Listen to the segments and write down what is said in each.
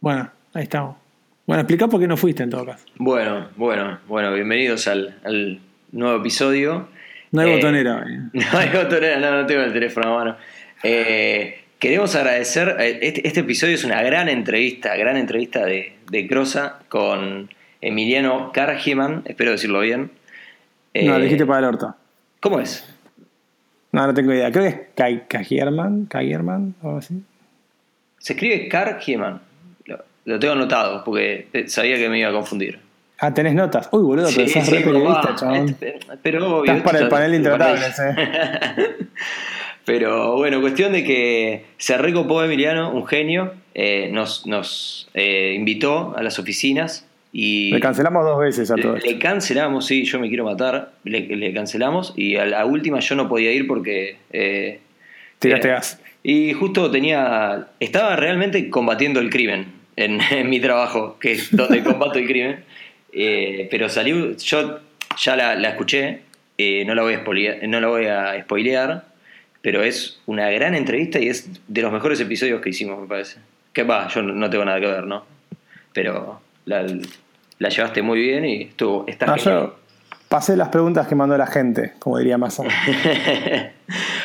Bueno, ahí estamos. Bueno, explica por qué no fuiste en todo caso. Bueno, bueno, bueno, bienvenidos al, al nuevo episodio. No hay Eh, botonera. No hay botonera, no, no tengo el teléfono a mano. Eh, queremos agradecer, eh, este, este episodio es una gran entrevista, gran entrevista de, de Crosa con Emiliano Cargeman, espero decirlo bien. Eh, no, le dijiste para el orto. ¿Cómo es? No, no tengo idea. Creo que es o algo así. Se escribe Cargeman. Lo, tengo anotado porque sabía que me iba a confundir. Ah, tenés notas. Uy, boludo, pero sos re periodista. Este, Pero obvio, Estás para el panel de intratables, eh. Pero bueno, cuestión de que se recopó Emiliano, un genio, eh, nos, nos eh, invitó a las oficinas y Le cancelamos dos veces a todo le, cancelamos, sí, yo me quiero matar, le, le cancelamos y a la última yo no podía ir porque... eh, Tiraste gas. Y justo tenía, estaba realmente combatiendo el crimen en, en mi trabajo, que es donde combato el crimen. Eh, pero salió, yo ya la, la escuché, eh, no, la voy a spoilear, no la voy a spoilear, pero es una gran entrevista y es de los mejores episodios que hicimos, me parece. Que va, yo no, tengo nada que ver, ¿no? Pero la, la llevaste muy bien y estuvo, está No, genial. yo pasé las preguntas que mandó la gente, como diría Massa.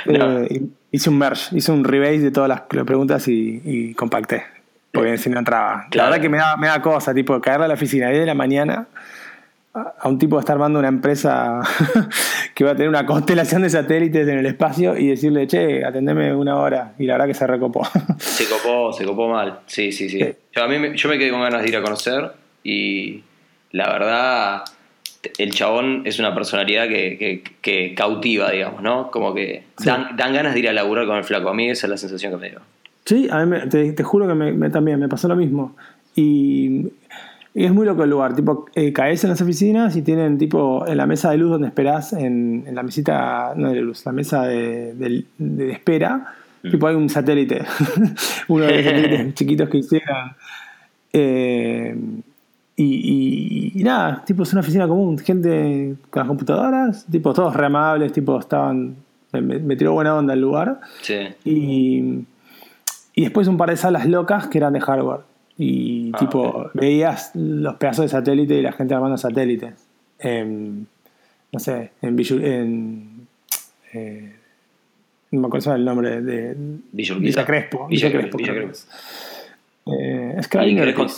No. Eh, hice un merge, hice un rebase de todas las preguntas y, y compacté. Porque si no entraba. La Claro. verdad que me da, me da cosa, tipo, caerle a la oficina 10 de la mañana a un tipo que está armando una empresa que va a tener una constelación de satélites en el espacio y decirle, che, atendeme una hora. Y la verdad que se recopó. Se copó, se copó mal. Sí, sí, sí. Sí. Yo, a mí me, yo me quedé con ganas de ir a conocer y la verdad, el chabón es una personalidad que, que- que cautiva, digamos, ¿no? Como que Sí. dan, dan ganas de ir a laburar con el flaco. A mí esa es la sensación que me dio. Sí, a mí me- te, te juro que me, me- también me pasó lo mismo. Y, y es muy loco el lugar. Tipo, eh, caes en las oficinas y tienen tipo en la mesa de luz donde esperás, en, en la mesita, no de luz, la mesa de, de- de espera, Mm. tipo hay un satélite. Uno de los satélites chiquitos que hicieron. Eh, y, y- y nada, tipo es una oficina común, gente con las computadoras, tipo todos re amables, tipo estaban, me, me tiró buena onda el lugar. Sí. Y, y después un par de salas locas que eran de hardware. Y Ah, tipo, veías los pedazos de satélite y la gente armando satélites. En, no sé, en, Villu- en eh, no me acuerdo el nombre de Villa Crespo. Villa Crespo, Crespo. Villa es. Eh, ¿Y Scribner querés,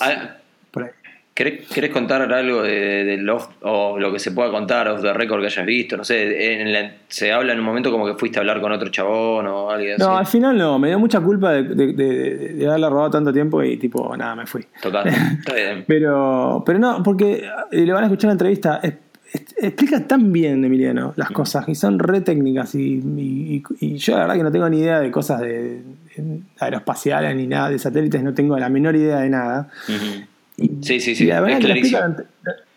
querés- querés contar algo de, del off- o lo que se pueda contar off the record que hayas visto? No sé, en la- se habla en un momento como que fuiste a hablar con otro chabón o alguien No, al final no, me dio mucha culpa de, de- de- de haberle robado tanto tiempo y tipo, nada, me fui. Tocaste. Está bien. Pero, pero no, porque eh, le van a escuchar la entrevista. Es- es- explica tan bien, Emiliano, las cosas y son re técnicas. Y, y- y yo, la verdad, que no tengo ni idea de cosas de, de aeroespaciales ni nada, de satélites, no tengo la menor idea de nada. Ujú. Y- Sí, sí, sí, y la verdad es que lo clarísimo. explican-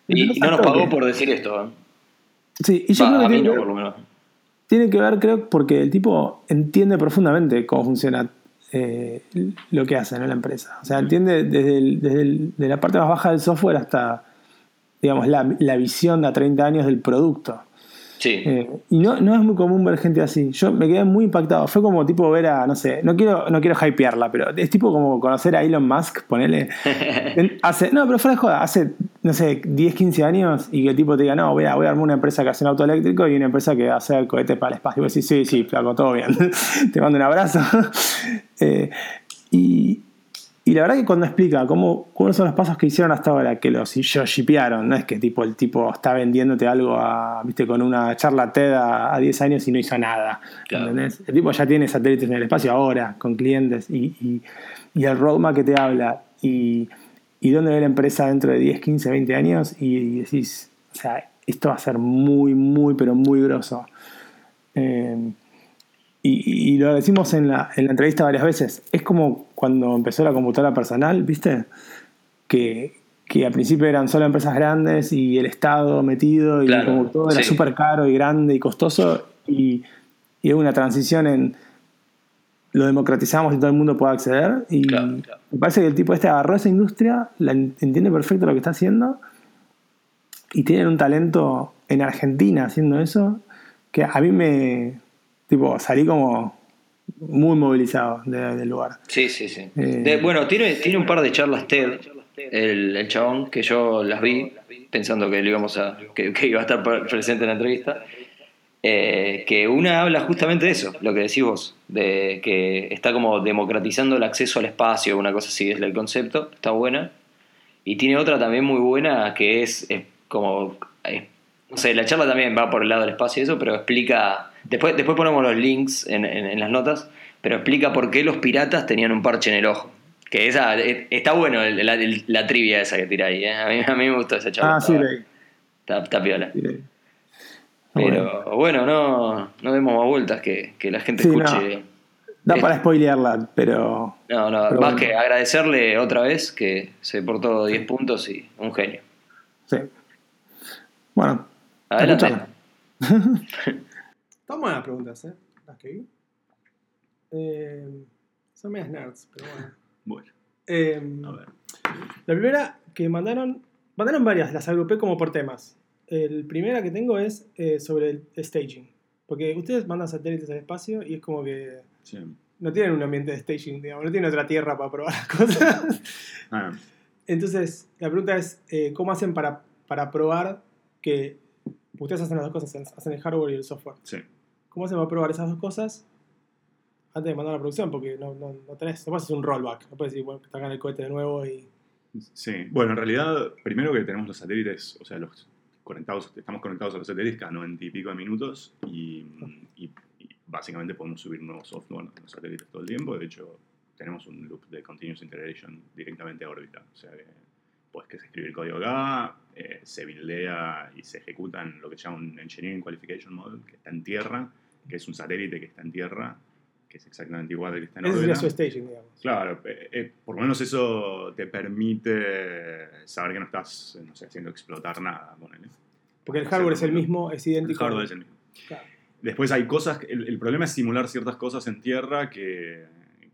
Y, y no nos pagó por decir esto. ¿eh? Sí, y yo creo que tiene, no, por lo menos. tiene que ver, creo, porque el tipo entiende profundamente cómo funciona eh, lo que hace ¿no? la empresa. O sea, entiende desde, el- desde el- la parte más baja del software hasta, digamos, la, la visión a 30 años del producto. Sí. Eh, y no, no es muy común ver gente así. Yo me quedé muy impactado. Fue como tipo ver a, no sé, no quiero, no quiero hypearla, pero es tipo como conocer a Elon Musk, ponele. Hace, no, pero fuera de joda, hace, no sé, 10, 15 años y que el tipo te diga, no, voy a, voy a armar una empresa que hace un auto eléctrico y una empresa que hace el cohete para el espacio. Y vos decís, sí, sí, flaco, todo bien. te mando un abrazo. Eh, y, y la verdad que cuando explica cómo, cuáles son los pasos que hicieron hasta ahora, que los shipearon, no es que tipo el tipo está vendiéndote algo a, viste, con una charla TED a, a 10 años y no hizo nada. Claro. ¿entendés? El tipo ya tiene satélites en el espacio ahora, con clientes, y, y, y el roadmap que te habla, y, y dónde ve la empresa dentro de 10, 15, 20 años, y decís, o sea, esto va a ser muy, muy, pero muy grosso. Eh, y, y lo decimos en la, en la entrevista varias veces, es como cuando empezó la computadora personal, ¿viste? Que, que al principio eran solo empresas grandes y el Estado metido y Claro, como todo era sí. súper caro y grande y costoso y, y hubo una transición en lo democratizamos y todo el mundo puede acceder y Claro, claro. me parece que el tipo este agarró esa industria, la en- entiende perfecto lo que está haciendo y tienen un talento en Argentina haciendo eso que a mí me tipo salí como muy movilizado de- del lugar. Sí, sí, sí. Eh. De- bueno, tiene, tiene un par de charlas TED, el, el chabón, que yo las vi pensando que, lo íbamos a, que, que iba a estar pre- presente en la entrevista. eh, que una habla justamente de eso, lo que decís vos, de que está como democratizando el acceso al espacio, una cosa así es el concepto, está buena. Y tiene otra también muy buena que es, es como, es- no sé, la charla también va por el lado del espacio y eso, pero explica, después, después ponemos los links en, en- en las notas, pero explica por qué los piratas tenían un parche en el ojo. Que esa, eh, está bueno el- la, el- la trivia esa que tira ahí, ¿eh? a, mí, a mí me gustó esa charla. Ah, sí, leí. está- está piola. sí, leí. Pero bueno, no, no demos más vueltas, que, que la gente Sí, escuche. Da Eh, para spoilearla, pero. No, no, Pero más bueno. que agradecerle otra vez que se portó 10 puntos y un genio. Sí. Bueno, Adelante. Están buenas preguntas, ¿eh? Las que vi. Eh, son medias nerds, pero bueno. Bueno, Eh, a ver. la primera que mandaron, mandaron varias, las agrupé como por temas. El primera que tengo es eh, sobre el staging. Porque ustedes mandan satélites al espacio y es como que Sí. no tienen un ambiente de staging, digamos, no tienen otra tierra para probar las cosas. Ah, Entonces, la pregunta es, eh, ¿cómo hacen para, para probar que ustedes hacen las dos cosas, hacen el hardware y el software? sí. ¿Cómo se va a probar esas dos cosas antes de mandar a la producción? Porque no, no, no tenés, no puedes hacer un rollback, no puedes decir, bueno, hagan el cohete de nuevo y... Sí, bueno, en realidad, primero que tenemos los satélites, o sea, los conectados, estamos conectados a los satélites cada 90 y pico de minutos y, y- y básicamente podemos subir nuevos software en los satélites todo el tiempo. De hecho, tenemos un loop de continuous integration directamente a órbita. O sea que pues que se escribe el código acá, eh, se buildea y se ejecuta en lo que se llama un Engineering Qualification Model, que está en tierra, que es un satélite que está en tierra, que es exactamente igual al que está en órbita. sería su staging, digamos. Claro, eh, eh, por lo menos eso te permite saber que no estás no sé, haciendo explotar nada. ponele. Porque el hardware es el mismo, es El idéntico. hardware es el mismo. Claro. Después hay cosas, el, el problema es simular ciertas cosas en tierra que,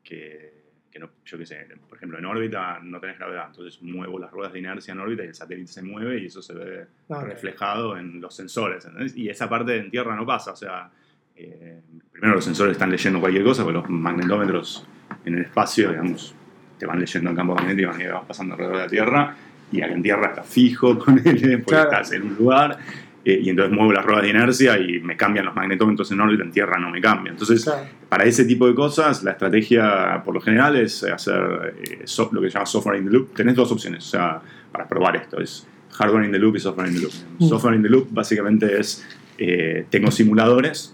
que, que no, yo qué sé, por ejemplo, en órbita no tenés gravedad, entonces muevo las ruedas de inercia en órbita y el satélite se mueve y eso se ve Ah, ok. reflejado en los sensores, ¿entendés? Y esa parte en tierra no pasa, o sea, eh, primero los sensores están leyendo cualquier cosa, porque los magnetómetros en el espacio, digamos, te van leyendo el campo magnético a medida que vas pasando alrededor de la Tierra, y acá en Tierra está fijo, ponele, porque Claro. estás en un lugar, eh, y entonces muevo las ruedas de inercia y me cambian los magnetómetros en órbita, en Tierra no me cambian. Entonces, Claro. para ese tipo de cosas, la estrategia por lo general es hacer eh, so- lo que se llama software in the loop. Tenés dos opciones, o sea, para probar esto, es hardware in the loop y software in the loop. Mm. Software in the loop básicamente es, eh, tengo simuladores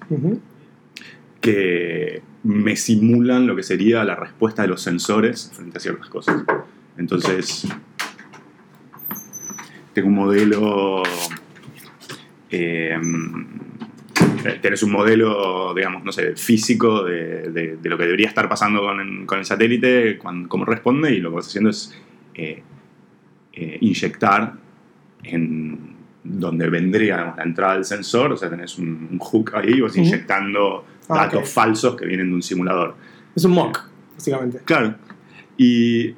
que me simulan lo que sería la respuesta de los sensores frente a ciertas cosas. Entonces, tengo un modelo. eh, tenés un modelo, digamos, no sé, físico de, de- de lo que debería estar pasando con, el- con el satélite, cuan- cómo responde, y lo que vas haciendo es eh, eh, inyectar en donde vendría la entrada del sensor, o sea, tenés un, un hook ahí, y vas inyectando Ah, datos falsos que vienen de un simulador. Es un mock, básicamente. Claro. Y.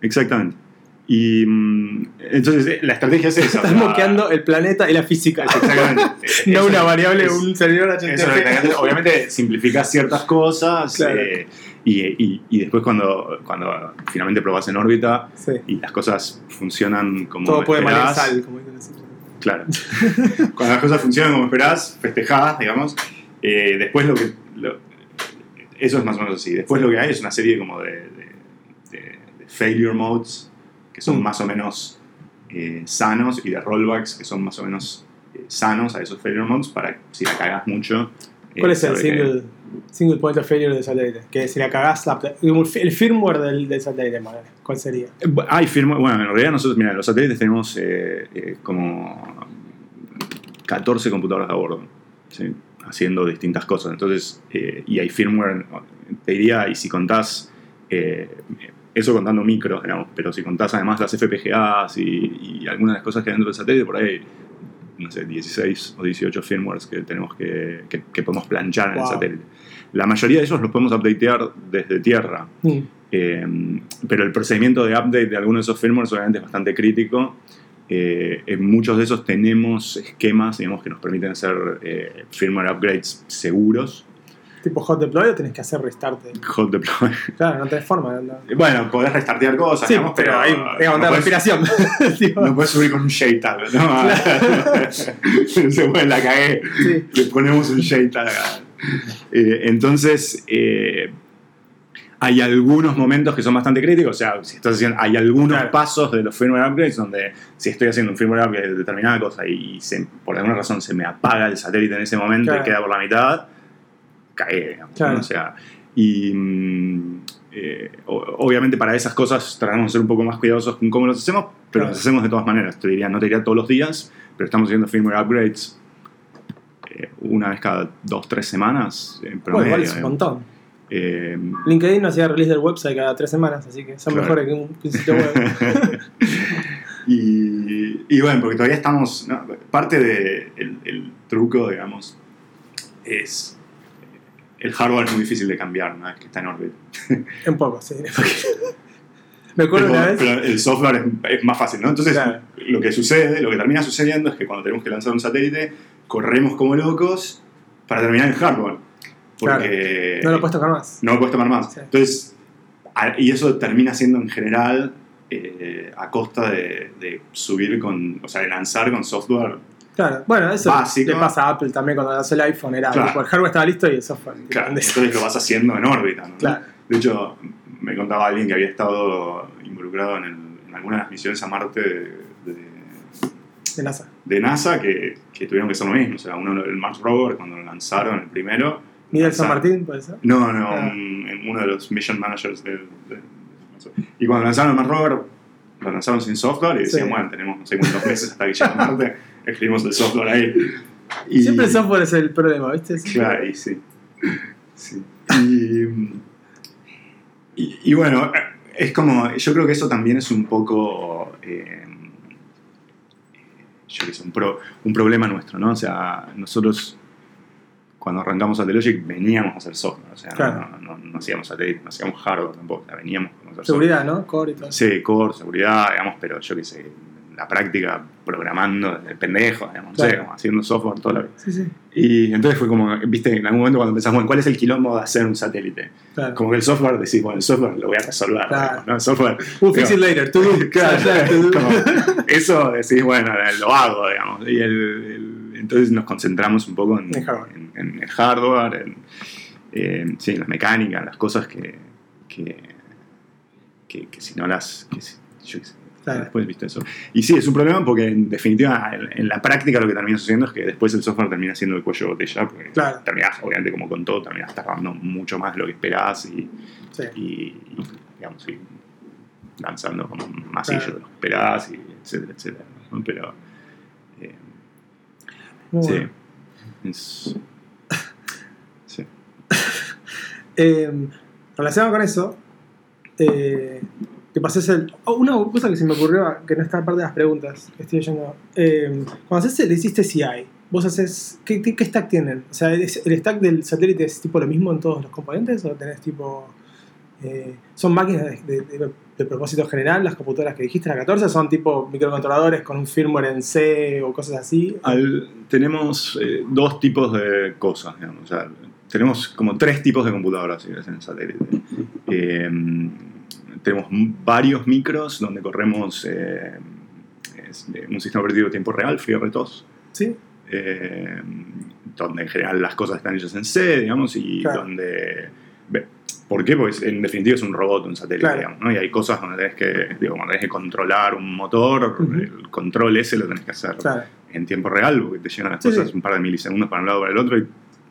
Exactamente. Y. mm, entonces, eh, la estrategia es esa. o Estás sea, moqueando el planeta y la física. Exactamente. no Eso- una variable, es- un servidor eso es hacer. Obviamente simplificas ciertas cosas Claro. eh, y, y- y después cuando, cuando finalmente probas en órbita Sí. y las cosas funcionan como Todo puede sal, como dicen. Claro. Cuando las cosas funcionan como esperás, festejadas, digamos, eh, después lo que... lo- eso es más o menos así. Después lo que hay es una serie como de, de- de- de failure modes que son Mm. más o menos eh, sanos y de rollbacks que son más o menos eh, sanos a esos failure modes para si la cagas mucho. ¿Cuál es el single, single point of failure del satélite? Que si la cagás, la, el firmware del, del satélite, madre, ¿cuál sería? Eh, Hay firmware, bueno, en realidad nosotros, mira, los satélites tenemos eh, eh, como 14 computadoras a bordo, ¿sí? haciendo distintas cosas. Entonces, eh, y hay firmware, te diría, y si contás, eh, eso contando micros, digamos, pero si contás además las FPGAs y, y algunas de las cosas que hay dentro del satélite, por ahí, no sé, 16 o 18 firmwares que tenemos que, que, que podemos planchar en el satélite. La mayoría de ellos los podemos updatear desde tierra. Mm. Eh, pero el procedimiento de update de algunos de esos firmwares obviamente es bastante crítico. Eh, en muchos de esos tenemos esquemas digamos, que nos permiten hacer eh, firmware upgrades seguros. Tipo hot deploy o tenés que hacer restart. Hot deploy. Claro, no tenés forma. No. Bueno, podés restartear cosas, Sí, digamos, pero pero. ahí tenés que aguantar no respiración. No puedes subir con un JTAG, ¿no? Se puede la cagué. Sí. Le ponemos un JTAG. Eh, entonces, eh, hay algunos momentos que son bastante críticos. O sea, si estás haciendo, hay algunos Claro. pasos de los firmware upgrades donde si estoy haciendo un firmware upgrade de determinada cosa y se- por alguna razón se me apaga el satélite en ese momento Claro. y queda por la mitad, cae, digamos, Claro. ¿no? O sea, y mm, eh, obviamente para esas cosas tratamos de ser un poco más cuidadosos con cómo los hacemos, pero Claro. los hacemos de todas maneras. Te diría, no te diría todos los días, pero estamos haciendo firmware upgrades eh, una vez cada dos, tres semanas en Bueno, promedio. igual es un montón. Eh, LinkedIn no hacía release del website cada tres semanas, así que son Claro. mejores que un que un sitio web. y, y bueno, porque todavía estamos. no, parte del el, el truco, digamos, es. El hardware es muy difícil de cambiar una vez que está en órbita. Un poco, sí. Me acuerdo Pero, una vez. pero el software es, es más fácil, ¿no? Entonces, Claro. lo que sucede, lo que termina sucediendo es que cuando tenemos que lanzar un satélite, corremos como locos para terminar el hardware. Porque No lo puedes tocar más. no lo puedes tomar más. Sí. Entonces, y eso termina siendo en general eh, a costa de, de subir con, o sea, de lanzar con software. Claro, bueno, eso Básico. le pasa a Apple también cuando lanzó el iPhone. Era, Claro. tipo, el hardware estaba listo y el software. Claro, entonces lo vas haciendo en órbita. ¿no? Claro. De hecho, me contaba alguien que había estado involucrado en, el- en algunas de las misiones a Marte de, de- de NASA. de NASA que, que tuvieron que hacer lo mismo. O sea, uno, el Mars Rover, cuando lo lanzaron el primero. Miguel San Martín, puede ser. No, no, Ah. un- uno de los mission managers del. de- de- y cuando lanzaron el Mars Rover, lo lanzaron sin software y decían, Sí. bueno, tenemos no sé cuántos meses hasta que llegue a Marte, escribimos el software ahí. Y, Siempre el software es el problema, ¿viste? Siempre- Claro, y sí. sí. Y, y, y bueno, es como, yo creo que eso también es un poco, eh, yo qué sé, un, pro- un problema nuestro, ¿no? O sea, nosotros cuando arrancamos Satellogic veníamos a hacer software, o sea, no- Claro. no, no, no hacíamos satélite, no hacíamos hardware tampoco, o sea, veníamos a hacer software. Seguridad, ¿no? Core y todo. Sí, core, seguridad, digamos, pero yo qué sé, la práctica programando de pendejo, digamos, no sé, Claro. como haciendo software toda la vida. Sí, sí. Y entonces fue como, viste, en algún momento cuando pensamos, bueno, ¿cuál es el quilombo de hacer un satélite? Claro. Como que el software, decís, bueno, el software lo voy a resolver, Claro. digamos, ¿no? El software... We'll fix digo, it later. Claro, como, eso decís, bueno, lo hago, digamos. Y el, el- entonces nos concentramos un poco en, En hardware. en- en el hardware, en, en- sí, en la mecánica, en las cosas que, que, que, que si no las... Que si- yo qué sé, Claro. Después viste eso. Y sí, es un problema porque en definitiva, en, la práctica lo que termina sucediendo es que después el software termina siendo el cuello de botella, porque Claro. terminás, obviamente, como con todo, terminás tardando mucho más de lo que esperás y, Sí. y, y, digamos, y lanzando como más sillo Claro. de lo que esperás, y etcétera, etcétera. Pero, eh, Muy sí, bueno. es, sí. Eh, relacionado con eso, eh, te pases el. oh, una cosa que se me ocurrió, que no está parte de las preguntas que estoy leyendo. Eh, cuando haces, le hiciste CI, vos haces. ¿qué, qué, qué stack tienen? O sea, ¿es- ¿el stack del satélite es tipo lo mismo en todos los componentes? ¿O tenés tipo. eh, ¿Son máquinas de, de- de- de propósito general, las computadoras que dijiste, la 14? ¿Son tipo microcontroladores con un firmware en C o cosas así? Al- tenemos eh, dos tipos de cosas, digamos. O sea, tenemos como tres tipos de computadoras si ves, en el satélite. Tenemos varios micros donde corremos eh, un sistema operativo de tiempo real, FreeRTOS, ¿Sí? eh, donde en general las cosas están hechas en C, digamos, y Claro. donde... ¿Por qué? Porque en definitiva es un robot, un satélite, Claro. digamos, ¿no? Y hay cosas donde tenés que, digo, cuando tenés que controlar un motor, Ujú. el control ese lo tenés que hacer Claro. en tiempo real, porque te llegan las Sí, cosas sí. un par de milisegundos para un lado o para el otro y,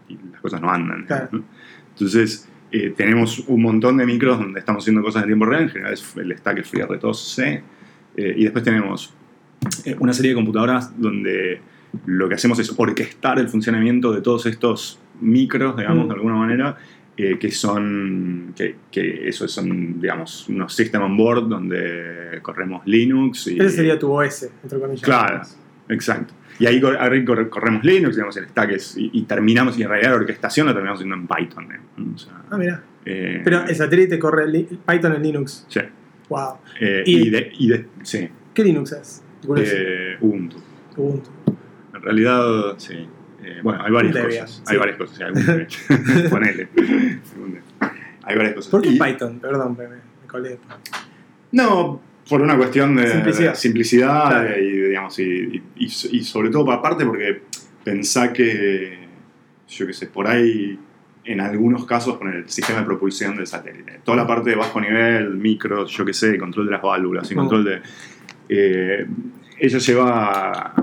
y las cosas no andan. Claro. ¿no? Entonces, eh, tenemos un montón de micros donde estamos haciendo cosas en tiempo real, en general es el stack es FreeRTOS C, eh, y después tenemos eh, una serie de computadoras donde lo que hacemos es orquestar el funcionamiento de todos estos micros, digamos, Mm. de alguna manera, eh, que son, que, que eso son, digamos, unos system on board donde corremos Linux y... Ese sería tu OS, entre comillas. Claro, exacto. Y ahí, cor- ahí cor- corremos Linux, digamos, el stack es, y, y terminamos, y en realidad la orquestación la terminamos haciendo en Python. ¿eh? O sea, Ah, mira. eh, Pero el satélite corre Python en Linux. sí. Wow. Eh, Y- y, de, y de- sí, ¿Qué Linux es? Eh, Ubuntu. Ubuntu. En realidad, sí. Bueno, hay varias cosas. sí. Hay varias cosas. sí, algún. Ponele. Hay varias cosas. ¿Por qué Python? Perdón, me, me colé. No, por una cuestión de Simplicidad. de simplicidad Claro. y, digamos, y, y- sobre todo aparte porque pensá que, yo qué sé, por ahí en algunos casos con el sistema de propulsión del satélite. Toda la parte de bajo nivel, micros, yo qué sé, control de las válvulas y control de... Eh, ella lleva...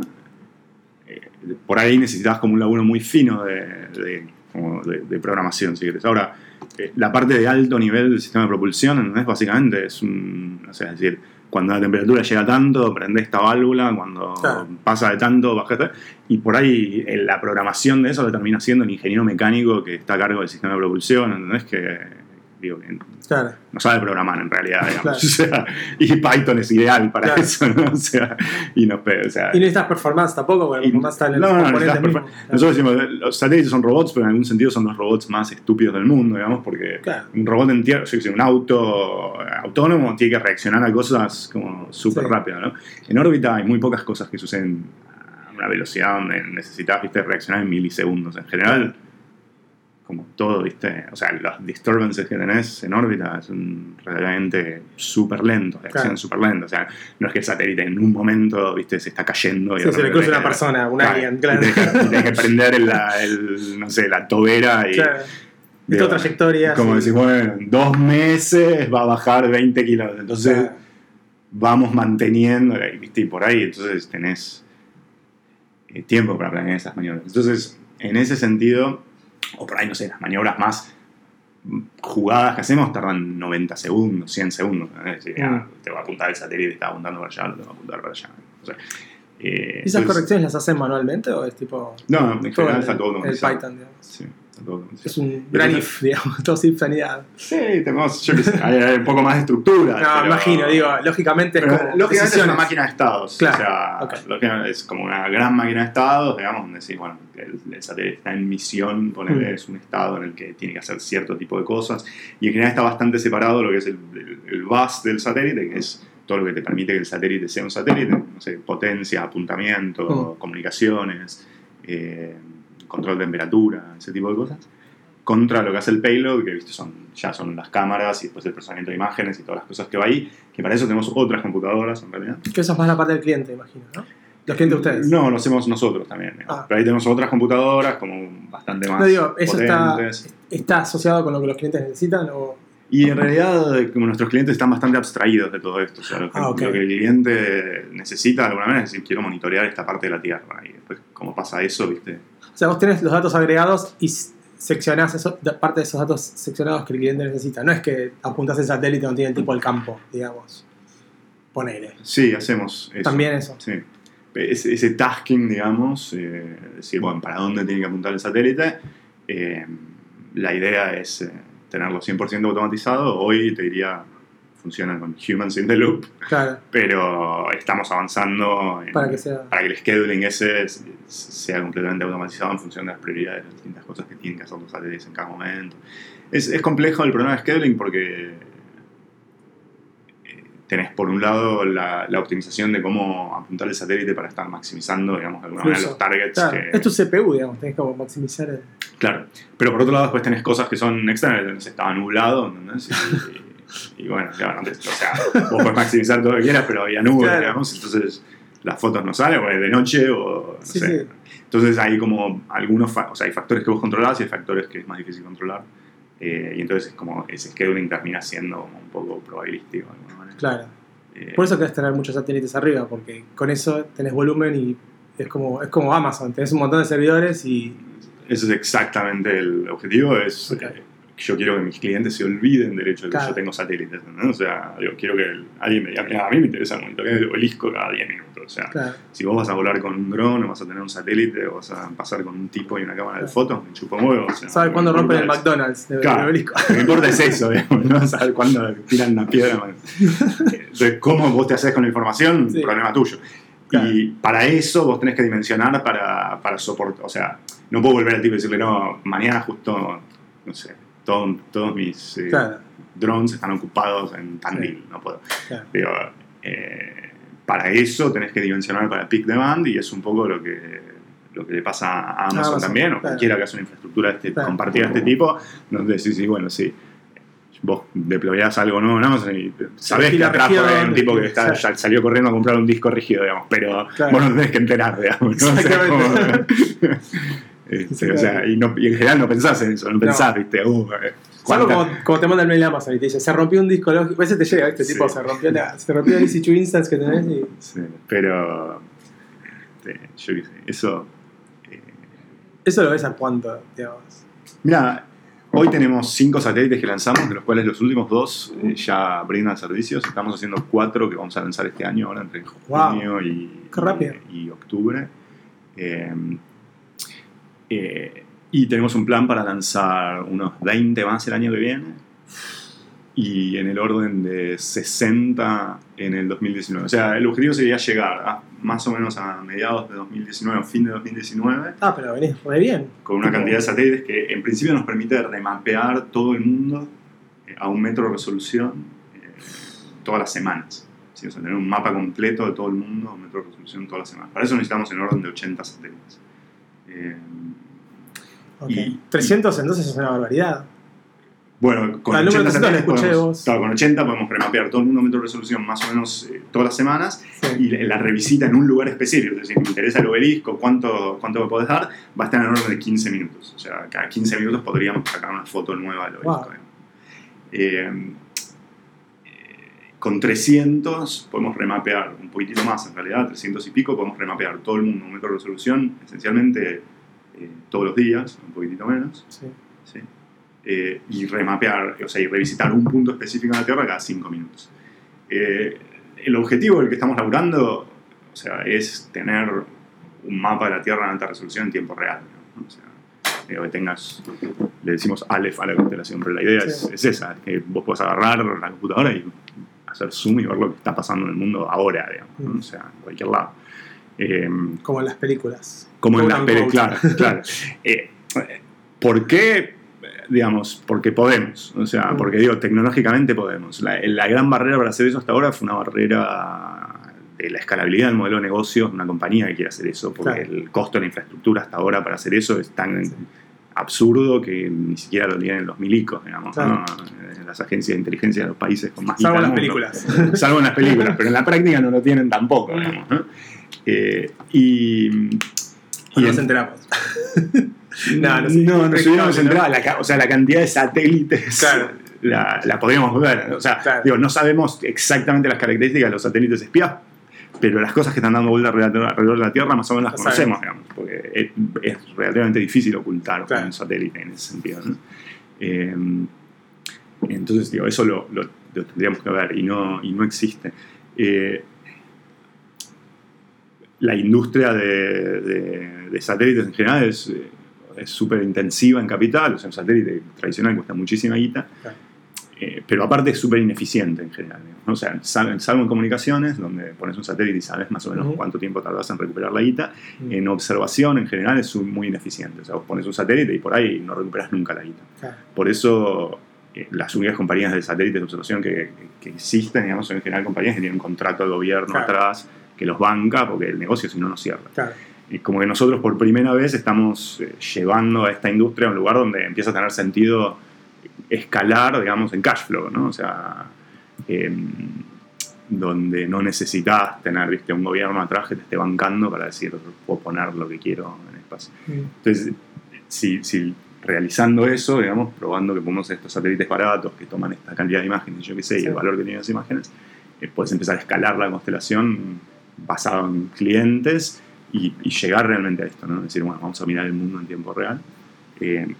eh, por ahí necesitabas como un laburo muy fino de, de- como de- programación, si querés. Ahora, la parte de alto nivel del sistema de propulsión, ¿entendés? Básicamente es un... O sea, es decir, cuando la temperatura llega a tanto, prende esta válvula, cuando Claro. pasa de tanto, baja Y por ahí eh, la programación de eso lo termina siendo el ingeniero mecánico que está a cargo del sistema de propulsión, ¿entendés? Que, digo, que Claro. no sabe programar en realidad, digamos. Claro. O sea, y Python es ideal para Claro. eso, ¿no? O sea, y pe- o sea, Y no necesitas performance tampoco, porque y- performance está en el no, no, mismo. perfor- Nosotros decimos, los satélites son robots, pero en algún sentido son los robots más estúpidos del mundo, digamos, porque Claro. un robot en tierra, yo sé, un auto autónomo tiene que reaccionar a cosas como súper Sí. rápido, ¿no? En órbita hay muy pocas cosas que suceden a una velocidad donde necesitas, viste, reaccionar en milisegundos. En general, como todo, viste, o sea, los disturbances que tenés en órbita son realmente súper lentos, reaccionan Claro. súper lentos. O sea, no es que el satélite en un momento, viste, se está cayendo y Sí, de se le cruza una persona, un alien, y claro. tenés que, prender la, el, no sé, la tobera y... Claro. Digo, toda trayectoria. Como sí. decís, bueno, en dos meses va a bajar 20 kilos. Entonces Claro. vamos manteniendo, ¿viste? y por ahí, entonces tenés eh, tiempo para planear esas maniobras. Entonces, en ese sentido, o por ahí, no sé, las maniobras más jugadas que hacemos tardan 90 segundos, 100 segundos. ah, te va a apuntar el satélite, está apuntando para allá, lo te va a apuntar para allá. O sea, eh, ¿Y ¿Esas entonces- correcciones las hacen manualmente o es tipo. No, en general el- está todo El automatizado. Python, digamos. Sí, Es un gran if, digamos, todo sin sanidad. Sí, tenemos, yo qué sé, hay, hay un poco más de estructura. No, pero- imagino, digo, lógicamente es como. lógicamente es una máquina de estados. Claro, O sea, lógicamente es como una gran máquina de estados, digamos, donde decir, bueno, el, el satélite está en misión, ponerle Mm. es un estado en el que tiene que hacer cierto tipo de cosas. Y en general está bastante separado lo que es el, el, el bus del satélite, que es todo lo que te permite que el satélite sea un satélite, no sé, potencia, apuntamiento, Mm. comunicaciones, eh, control de temperatura, ese tipo de cosas contra lo que hace el payload, que ¿viste? Son, ya son las cámaras y después el procesamiento de imágenes y todas las cosas que va ahí, que para eso tenemos otras computadoras en realidad. Que eso es más la parte del cliente, imagino, ¿no? Los clientes de ustedes. No, lo hacemos nosotros también. Ah. Pero ahí tenemos otras computadoras como bastante más No digo, ¿eso está, potentes. está asociado con lo que los clientes necesitan o.? Y en realidad, eh, como nuestros clientes están bastante abstraídos de todo esto, o sea, lo que, Ah, ok. lo que el cliente necesita de alguna manera es decir, quiero monitorear esta parte de la Tierra. Y después, cómo pasa eso, ¿viste? O sea, vos tenés los datos agregados y seccionás eso, parte de esos datos seccionados que el cliente necesita. No es que apuntás el satélite donde tiene el tipo del campo, digamos. Ponele. Sí, hacemos eso. También eso. Sí. Ese, ese tasking, digamos, eh, decir, bueno, para dónde tiene que apuntar el satélite, eh, la idea es eh, tenerlo 100% automatizado. Hoy te diría, funciona con Humans in the Loop, Claro. pero estamos avanzando en- Para que sea. para que el scheduling ese sea completamente automatizado en función de las prioridades, las distintas cosas que tienen que hacer los satélites en cada momento. Es, es complejo el problema de scheduling porque eh, tenés por un lado la, la optimización de cómo apuntar el satélite para estar maximizando, digamos, de alguna manera Flujo. los targets. Claro, que- es tu CPU, digamos. Tenés que maximizar el. Claro, pero por otro lado después tenés cosas que son externas, estaba nublado, ¿entendés? Y, y bueno, ya, no te- o sea, vos podés maximizar todo lo que quieras, pero había nubes, Claro. digamos, entonces las fotos no salen, o es de noche, o no Sí, sé. sí. Entonces hay como algunos, o sea, hay factores que vos controlás y hay factores que es más difícil controlar. Eh, y entonces es como ese scheduling termina siendo como un poco probabilístico. de alguna manera. Claro. Eh, Por eso querés tener muchos satélites arriba, porque con eso tenés volumen y es como, es como Amazon. Tenés un montón de servidores y. Ese es exactamente el objetivo, es Ok. eh, yo quiero que mis clientes se olviden del hecho de que Claro. yo tengo satélites, ¿no? O sea, digo, quiero que el- alguien me diga, "Mira, a mí me interesa el monitoreo del obelisco cada 10 minutos, o sea, Claro. si vos vas a volar con un dron o vas a tener un satélite o vas a pasar con un tipo y una cámara de fotos, me chupo huevo. O sea, ¿Sabes cuándo que rompen el McDonald's de, Claro. de obelisco? Lo que importa es eso, digamos, no saber cuándo tiran una piedra. man. Entonces, cómo vos te haces con la información, Sí. problema tuyo. Claro. Y para eso vos tenés que dimensionar para, para soportar. O sea, no puedo volver al tipo y decirle, no, mañana justo, no sé, todo- todos mis eh, Claro, drones están ocupados en Tandil, no puedo. claro. Digo, eh, para eso tenés que dimensionar para peak demand y es un poco lo que, lo que le pasa a Amazon, Amazon, también, o cualquiera que hace una infraestructura este- compartida de este tipo, donde sí, sí, bueno, sí. Vos deployás algo nuevo en Amazon y sabés que atrás hay un tipo que está, sí. salió corriendo a comprar un disco rígido, digamos, pero Claro. vos no tenés que enterar, digamos. ¿no? O sea, Exactamente. como- Este, o sea, y, no- y en general no pensás en eso, no pensás, viste, uh, eh, como, como te manda el mail Amazon y te dice, se rompió un disco lógico. A veces te llega, este Sí. tipo, se rompió, la, se rompió el EC2 Instance que tenés y. Sí, pero este, yo qué sé, eso eh, Eso lo ves a cuánto, digamos. Mira, hoy tenemos cinco satélites que lanzamos, de los cuales los últimos dos eh, ya brindan servicios. Estamos haciendo cuatro que vamos a lanzar este año, ahora entre Wow. junio y, octubre. Eh, eh, y tenemos un plan para lanzar unos 20 más el año que viene. Y en el orden de 60 en el 2019. O sea, el objetivo sería llegar a más o menos a mediados de 2019 o fin de 2019 Ah, pero venís re bien. con una cantidad de satélites que en principio nos permite remapear todo el mundo eh, a un metro de resolución eh, todas las semanas. ¿sí? O sea, tener un mapa completo de todo el mundo a un metro de resolución todas las semanas. Para eso necesitamos en orden de 80 satélites. Eh, Ok. Y- 300 entonces es una barbaridad. bueno, con Ah, el número 80 300 lo satélites escuché podemos, vos. claro, con 80 podemos remapear todo el mundo metro de resolución más o menos eh, todas las semanas Sí. y la la revisita en un lugar específico. Es decir, me interesa el obelisco, ¿cuánto, cuánto me podés dar? Va a estar en orden de 15 minutos. O sea, cada 15 minutos podríamos sacar una foto nueva del obelisco. Wow. Eh, con 300 podemos remapear un poquitito más, en realidad, 300 y pico, podemos remapear todo el mundo metro de resolución, esencialmente eh, todos los días, un poquitito menos. Sí. ¿sí? Eh, y remapear, o sea, y revisitar un punto específico en la Tierra cada 5 minutos. Eh, el objetivo del que estamos laburando o sea, es tener un mapa de la Tierra en alta resolución en tiempo real. ¿no? O sea, que tengas, le decimos Aleph a la constelación, pero la idea es, Sí. es esa, que vos puedas agarrar la computadora y hacer zoom y ver lo que está pasando en el mundo ahora, digamos, ¿no? Mm. o sea, en cualquier lado. Eh, Como en las películas. como en las películas, claro, claro. Eh, ¿Por qué? Digamos, porque podemos. O sea, Mm. porque digo, tecnológicamente podemos. La, la gran barrera para hacer eso hasta ahora fue una barrera de la escalabilidad del modelo de negocio de una compañía que quiere hacer eso, porque Claro. el costo de la infraestructura hasta ahora para hacer eso es tan Sí. Absurdo que ni siquiera lo tienen los milicos, digamos, Claro. ¿no? Las agencias de inteligencia de los países con más Salvo en las películas. Salvo en las películas, pero en la práctica no lo tienen tampoco, digamos, ¿no? Eh, y, y nos en- enteramos. no, No, no sé. no, nos hubiéramos enterado. La, o sea, la cantidad de satélites Claro. la, la podríamos ver. O sea, Claro. digo, no sabemos exactamente las características de los satélites espías, pero las cosas que están dando vuelta alrededor, de la Tierra más o menos las conocemos, digamos, porque es, es relativamente difícil ocultar Claro. un satélite en ese sentido. ¿no? Eh, entonces, digo, eso lo, lo- lo tendríamos que ver y no, y no existe. Eh, la industria de, de- de satélites en general es eh, es súper intensiva en capital, o sea, un satélite tradicional cuesta muchísima guita, Claro. Eh, pero aparte es súper ineficiente en general. ¿no? O sea, salvo, salvo en comunicaciones, donde pones un satélite y sabes más o menos Ujú. cuánto tiempo tardas en recuperar la guita, Mm. en observación en general es muy ineficiente. O sea, vos pones un satélite y por ahí no recuperas nunca la guita. Claro. Por eso eh, las únicas compañías de satélites de observación que, que existen, digamos, son en general compañías que tienen un contrato de gobierno Claro. atrás que los banca porque el negocio si no no cierra. Claro. Y como que nosotros por primera vez estamos eh, llevando a esta industria a un lugar donde empieza a tener sentido escalar, digamos, en cash flow, ¿no? O sea, em, donde no necesitas tener, viste, un gobierno atrás que te esté bancando para decir, puedo poner lo que quiero en el espacio. Mm. Entonces, si, si realizando eso, digamos, probando que ponemos estos satélites baratos que toman esta cantidad de imágenes, yo qué sé, y el valor que tienen las imágenes, eh, puedes empezar a escalar la constelación basado en clientes y, y llegar realmente a esto, ¿no? Es decir, bueno, vamos a mirar el mundo en tiempo real. Eh,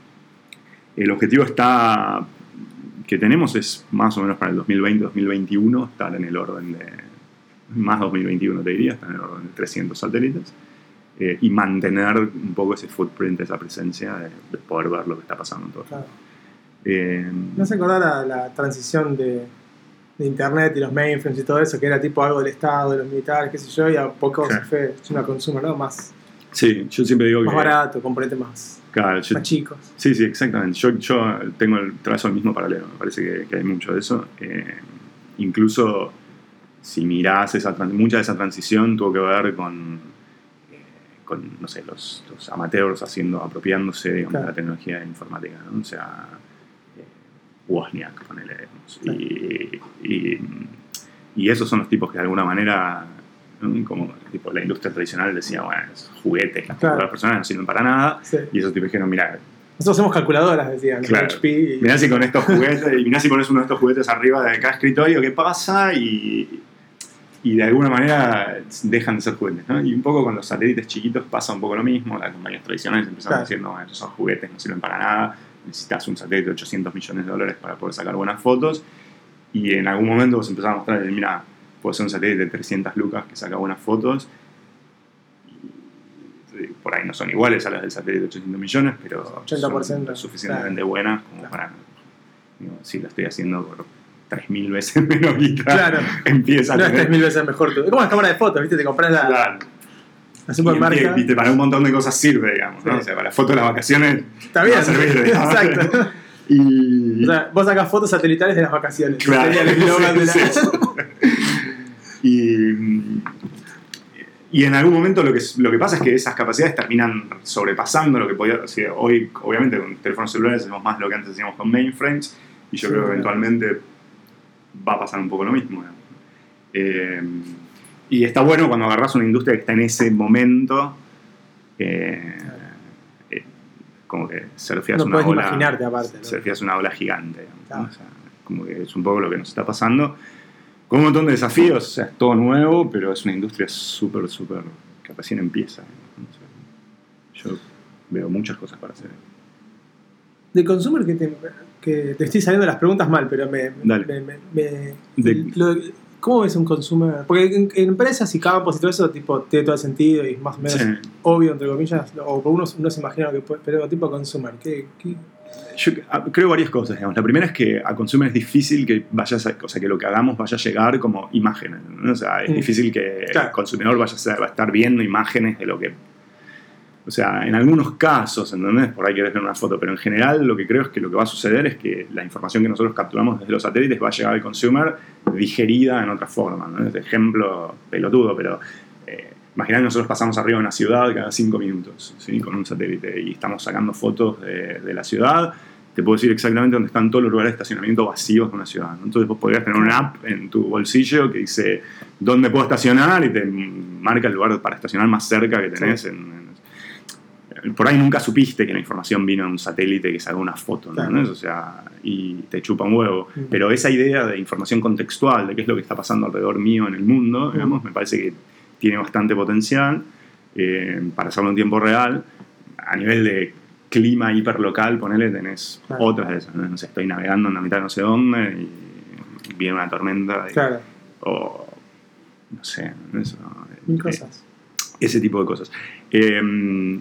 el objetivo está que tenemos es más o menos para el 2020-2021 estar en el orden de, más 2021 te diría, estar en el orden de 300 satélites eh, y mantener un poco ese footprint, esa presencia de, de poder ver lo que está pasando en todo. Claro. Eh, Me hace acordar a la transición de, de internet y los mainframes y todo eso, que era tipo algo del Estado, de los militares, qué sé yo, y a poco Claro. se fue una consumo, ¿no? Más, sí, yo siempre digo más que... barato, componentes más, claro, yo- más chicos. Sí, sí, exactamente. Yo, yo tengo el trazo el mismo paralelo, me parece que, que hay mucho de eso. Eh, incluso si mirás esa, mucha de esa transición tuvo que ver con, eh, con, no sé, los, los amateurs haciendo, apropiándose digamos, Claro. de la tecnología informática, ¿no? O sea, eh, Wozniak, ponele, digamos. Y, y, y esos son los tipos que de alguna manera. Como tipo, la industria tradicional decía, bueno, es juguetes, las Claro. personas no sirven para nada. Sí. Y esos tipos dijeron, mira, Nosotros hacemos calculadoras, decían, Claro. HP. y- mirá si con estos juguetes, y mirá si pones uno de estos juguetes arriba de cada escritorio, ¿qué pasa? Y, y de alguna manera dejan de ser juguetes, ¿no? Y un poco con los satélites chiquitos pasa un poco lo mismo, las compañías tradicionales empezaron Claro. diciendo, bueno, esos son juguetes, no sirven para nada, necesitas un satélite de 800 millones de dólares para poder sacar buenas fotos, y en algún momento vos empezás a mostrar, mira, puedo ser un satélite de 300 lucas que saca buenas fotos, y por ahí no son iguales a las del satélite de 800 millones, pero 80%, son suficientemente buenas como Claro. para, digo, si lo estoy haciendo por 3.000 veces menos guita, Claro. empieza a No es tener... 3000 veces mejor tú. Es como las cámaras de fotos, ¿viste? Te compras la, Claro. la. Y, y- para un montón de cosas sirve, digamos, ¿no? Sí. O sea, para la foto de las vacaciones Está bien. va a servir, digamos. Exacto. Y... O sea, vos sacás fotos satelitales de las vacaciones. Claro, Sería el eslogan de la- sí, sí. Y, y en algún momento lo que, lo que pasa es que esas capacidades terminan sobrepasando lo que podía. o sea, hoy, obviamente, con teléfonos celulares hacemos más lo que antes hacíamos con mainframes, y yo Sí, creo que eventualmente va a pasar un poco lo mismo. Eh, y está bueno cuando agarras una industria que está en ese momento. eh, eh, como que surfeas No una puedes ola imaginarte aparte. ¿no? surfeas una ola gigante. Claro. O sea, como que es un poco lo que nos está pasando. Con un montón de desafíos, o sea, es todo nuevo, pero es una industria súper, súper que recién empieza. yo veo muchas cosas para hacer. De consumer que te, que te estoy saliendo las preguntas mal, pero me. Dale. me- me- me- De- lo- ¿Cómo ves un consumer? Porque en, en empresas y campos y todo eso, tipo, tiene todo el sentido y es más o menos Sí. obvio, entre comillas, o uno, uno se imagina lo que puede, pero tipo consumer, ¿qué, qué? Yo creo varias cosas, digamos. La primera es que a consumer es difícil que vayas a- o sea, que lo que hagamos vaya a llegar como imágenes. ¿no? O sea, es Mm. difícil que Claro. el consumidor vaya a, ser- va a estar viendo imágenes de lo que. O sea, en algunos casos, ¿entendés? Por ahí querés ver una foto, pero en general lo que creo es que lo que va a suceder es que la información que nosotros capturamos desde los satélites va a llegar al consumer digerida en otra forma. ¿no? Es ejemplo pelotudo, pero eh, imaginad que nosotros pasamos arriba de una ciudad cada cinco minutos ¿sí? con un satélite y estamos sacando fotos de, de la ciudad. Te puedo decir exactamente dónde están todos los lugares de estacionamiento vacíos de una ciudad. ¿no? Entonces vos podrías tener una app en tu bolsillo que dice dónde puedo estacionar y te marca el lugar para estacionar más cerca que tenés. en- en- por ahí nunca supiste que la información vino de un satélite que sacó una foto, ¿no? Claro. O sea, y te chupa un huevo. Pero esa idea de información contextual, de qué es lo que está pasando alrededor mío en el mundo, digamos, me parece que tiene bastante potencial eh, para hacerlo en tiempo real. A nivel de clima hiperlocal, ponele, tenés Claro. otras de esas. ¿no? Sé, estoy navegando en la mitad de no sé dónde y viene una tormenta. y- Claro, O, no sé, eso, mil eh, cosas. ese tipo de cosas. Eh,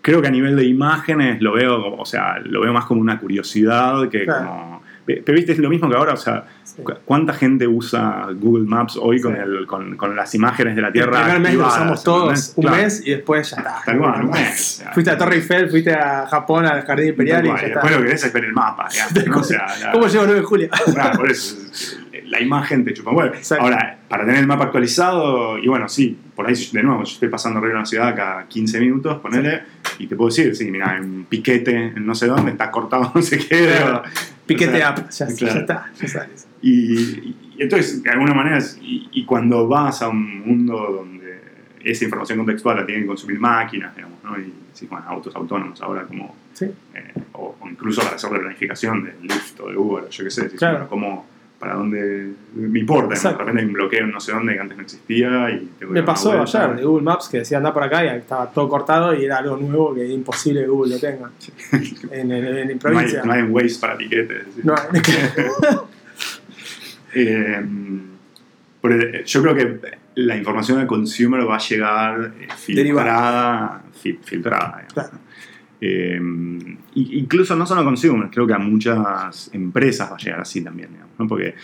creo que a nivel de imágenes lo veo, o sea, lo veo más como una curiosidad que Claro. como... Pero viste, es lo mismo que ahora, o sea, Sí. ¿cuánta gente usa Google Maps hoy con, Sí. el, con, con las imágenes de la El Tierra? primer mes lo usamos todos un Claro. mes y después ya está. Tal cual, un mes, o sea, Fuiste a Torre Eiffel, fuiste a Japón, al Jardín Imperial Tal y ya y después está. lo que querés es ver el mapa, digamos, ¿no? O sea, la- ¿Cómo llego el 9 de julio? Claro, por eso. es- La imagen te chupa. Exacto. Ahora, para tener el mapa actualizado, y bueno, sí, por ahí, de nuevo, yo estoy pasando arriba de una ciudad cada 15 minutos, ponele, y te puedo decir, sí, mira, un piquete en no sé dónde, está cortado no sé qué. Claro. Piquete up, ya, ya claro. está, ya sabes. Y, entonces, de alguna manera, y, y cuando vas a un mundo donde esa información contextual la tienen que consumir máquinas, digamos, ¿no? Y sí, bueno, autos autónomos ahora como Sí. eh, o, o incluso para hacer la planificación del Lyft o de Uber, yo qué sé, decís, Claro. bueno, cómo, para dónde me importa, ¿no? de Exacto. repente hay un bloqueo en no sé dónde que antes no existía y Me pasó ayer de Google Maps que decía anda por acá y estaba todo cortado y era algo nuevo que es imposible que Google lo tenga. En, en, en no, hay, provincia. no hay Waze para piquetes. ¿sí? No hay- Eh, pero yo creo que la información del consumer va a llegar eh, filtrada, fi- filtrada digamos, Claro. ¿no? Eh, incluso no solo a consumers, creo que a muchas empresas va a llegar así también, digamos, ¿no? porque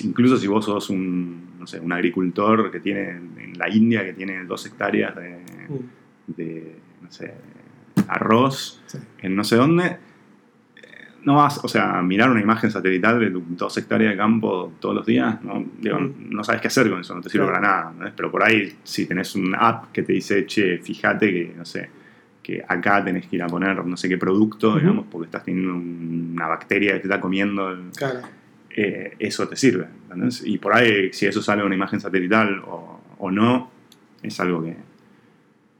incluso si vos sos un, no sé, un agricultor que tiene en la India que tiene dos hectáreas de, Mm, de, no sé, arroz Sí. en no sé dónde, eh, no vas, o sea, mirar una imagen satelital de dos hectáreas de campo todos los días, no, Digo, Mm. no sabes qué hacer con eso, no te sirve Claro. para nada. ¿no? Pero por ahí, si tenés una app que te dice, che, fíjate que, no sé, que acá tenés que ir a poner no sé qué producto, digamos, porque estás teniendo una bacteria que te está comiendo, el- Claro. eh, eso te sirve. ¿entendés? Y por ahí, si eso sale en una imagen satelital o, o no, es algo que,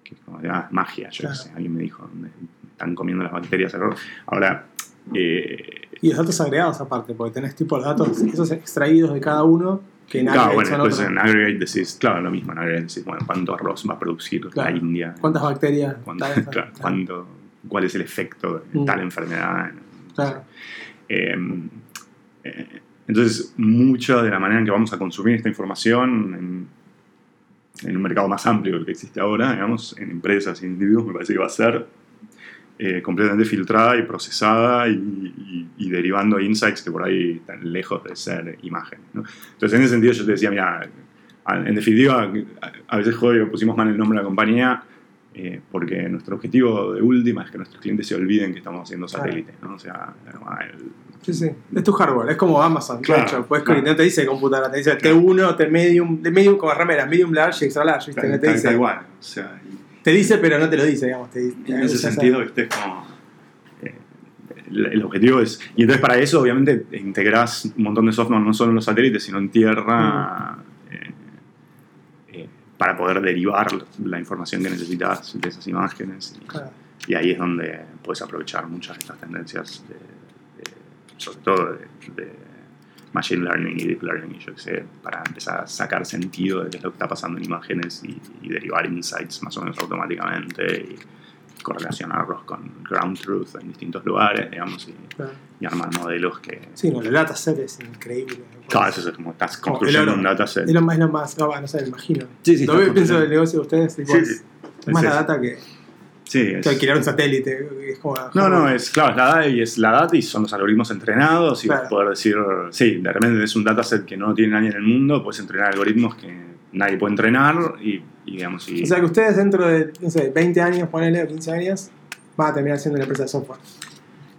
que es como ah, magia, yo Claro. sé, alguien me dijo, me están comiendo las bacterias. Ahora, eh, Y los datos agregados aparte, porque tenés tipo los datos esos extraídos de cada uno que en claro, bueno, después en aggregate decís, claro, lo mismo, en aggregate decís, bueno, ¿cuánto arroz va a producir Claro. la India? ¿Cuántas bacterias? ¿Cuánto- Tal, claro, cuánto- ¿Cuál es el efecto de Mm. tal enfermedad? Claro. Eh, eh, entonces, mucha de la manera en que vamos a consumir esta información en, en un mercado más amplio que el que existe ahora, digamos, en empresas e individuos, me parece que va a ser eh, completamente filtrada y procesada y, y- y derivando insights que por ahí están lejos de ser imágenes. ¿no? Entonces, en ese sentido, yo te decía, mira, en definitiva, a- veces joder, pusimos mal el nombre de la compañía. eh, porque nuestro objetivo de última es que nuestros clientes se olviden que estamos haciendo Claro. satélites, ¿no? O sea, el- Sí, sí. Es tu hardware, es como Amazon. Claro, de hecho, puedes claro. no te dice computadora, te dice Claro. T1, T medium, de medium como remeras, medium large y extra large, ¿viste? No te Tal- dice, tal cual. O sea, y- te dice, pero no te lo dice, digamos. Te, te en ese sentido, ¿viste? Es como. eh, el, el objetivo es. Y entonces, para eso, obviamente, integrás un montón de software, no solo en los satélites, sino en tierra. eh, eh, para poder derivar la información que necesitas de esas imágenes. Y, Claro. y ahí es donde puedes aprovechar muchas de estas tendencias, de, de- sobre todo de, de machine learning y deep learning, y yo qué sé, para empezar a sacar sentido de qué es lo que está pasando en imágenes y, y derivar insights más o menos automáticamente y correlacionarlos con ground truth en distintos lugares, digamos, y, Claro. y armar modelos que... Sí, no, el dataset es increíble. Claro, eso es como estás Como construyendo un dataset. Es lo más, más, no, no sé, imagino. Sí, sí, lo veo pienso del negocio de ustedes, tipo, Sí, es, sí. es más Es la data que, Sí, que es- alquilar un satélite. Es como, No, no, es claro, es la data y es la data y son los algoritmos entrenados y Claro. poder decir, sí, de repente es un dataset que no tiene nadie en el mundo, puedes entrenar algoritmos que nadie puede entrenar y, y digamos, y, O sea que ustedes dentro de, no sé, 20 años, ponele, o 15 años, van a terminar siendo una empresa de software.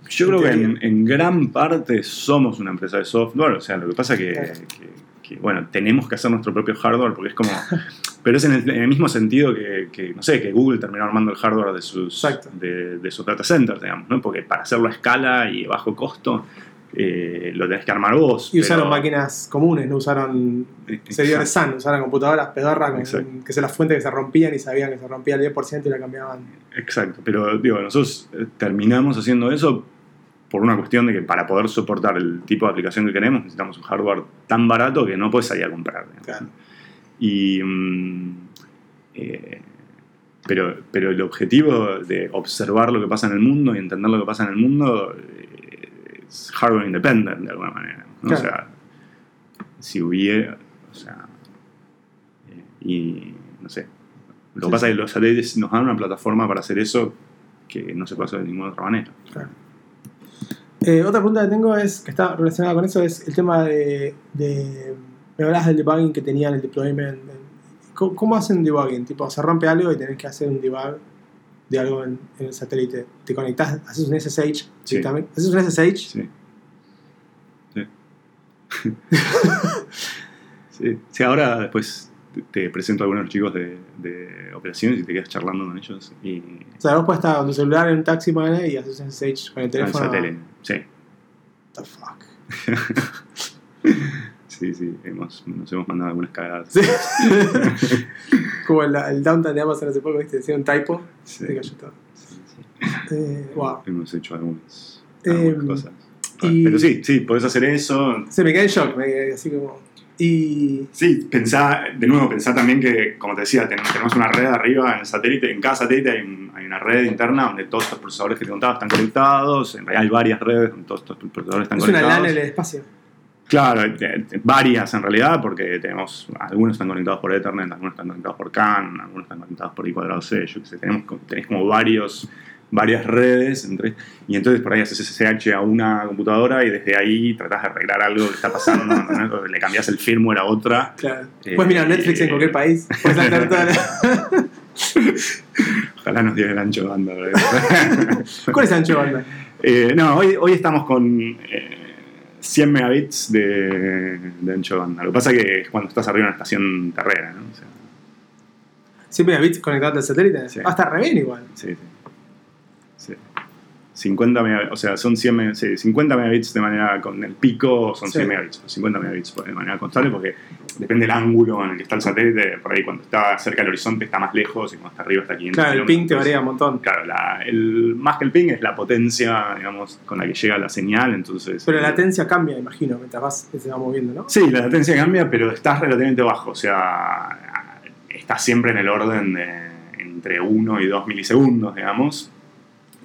yo creo que en, en gran parte somos una empresa de software, o sea, lo que pasa que, Claro. que- que, bueno, tenemos que hacer nuestro propio hardware porque es como, pero es en el, en el mismo sentido que, que, no sé, que Google terminó armando el hardware de sus, de, de sus data centers, digamos, ¿no? Porque para hacerlo a escala y bajo costo, eh, lo tenés que armar vos. Y usaron pero- máquinas comunes, no usaron servidores Exacto. SAN, usaron computadoras pedorras que se las fuentes que se rompían y sabían que se rompía el 10% y la cambiaban. Exacto, pero digo, nosotros eh, terminamos haciendo eso por una cuestión de que para poder soportar el tipo de aplicación que queremos necesitamos un hardware tan barato que no puedes salir a comprar. Claro. Y, mm, eh, pero, pero el objetivo de observar lo que pasa en el mundo y entender lo que pasa en el mundo eh, es hardware independent de alguna manera. ¿no? Claro. O sea, si hubiera, o sea, eh, y no sé, lo que Sí, pasa es que los satélites nos dan una plataforma para hacer eso que no se puede hacer de ninguna otra manera. Claro. Eh, otra pregunta que tengo es, que está relacionada con eso, es el tema de, de me hablabas del debugging que tenían el deployment. ¿Cómo, cómo hacen debugging? Tipo, se rompe algo y tenés que hacer un debug de algo en, en el satélite. Te conectás, haces un SSH Sí. ¿Haces un SSH? Sí. Sí. sí. Sí, ahora después te- presento a algunos chicos de, de operaciones y te quedas charlando con ellos y O sea, vos puedes estar con tu celular en un taxi y haces un SSH con el al teléfono. satélite. Sí, the fuck. sí, sí. Hemos, nos hemos mandado algunas cagadas. Sí. Como el, el downtown de Amazon hace poco, ¿viste? Decía un typo. Sí, Se cayó todo. sí, sí. Eh, wow. Hemos hecho algunas, Eh, algunas cosas. Pero sí, sí, podés hacer eso. Se me quedé en shock, me quedé así como. Y. Sí, pensá, de nuevo, pensá también que, como te decía, ten- tenemos una red arriba en el satélite, en cada satélite hay, un- hay una red interna donde todos estos procesadores que te contaba están conectados, en realidad hay varias redes donde todos estos procesadores están Es una conectados. LAN en el espacio. Claro, eh, eh, varias en realidad, porque tenemos, algunos están conectados por Ethernet, algunos están conectados por CAN, algunos están conectados por I cuadrado C, yo qué sé, tenemos, tenés como varios, varias redes, entre, y entonces por ahí haces SSH a una computadora y desde ahí tratás de arreglar algo que está pasando, le cambias el firmware a otra. Claro. Eh, Puedes mirar Netflix en cualquier país. Puedes la... Ojalá nos diera el ancho de banda. ¿Cuál es el ancho de banda? Eh, no, hoy, hoy estamos con eh, 100 megabits de, de ancho de banda. Lo que pasa que es cuando estás arriba de una estación terrena, ¿no? O sea, ¿Siempre megabits conectado al satélite? Sí. Ah, está re bien igual. sí, sí. Sí. 50 megabits, o sea, son 100 me- sí, 50 megabits de manera con el pico, son 100 Sí. megabits, 50 megabits de manera constante porque depende del ángulo en el que está el satélite, por ahí cuando está cerca del horizonte está más lejos y cuando está arriba está aquí. Claro, el ping te varía un montón. Claro, la- el, más que el ping es la potencia, digamos, con la que llega la señal, entonces... Pero la latencia cambia, imagino, mientras vas, se va moviendo, ¿no? Sí, la latencia cambia, pero estás relativamente bajo, o sea, estás siempre en el orden de entre 1 y 2 milisegundos, digamos,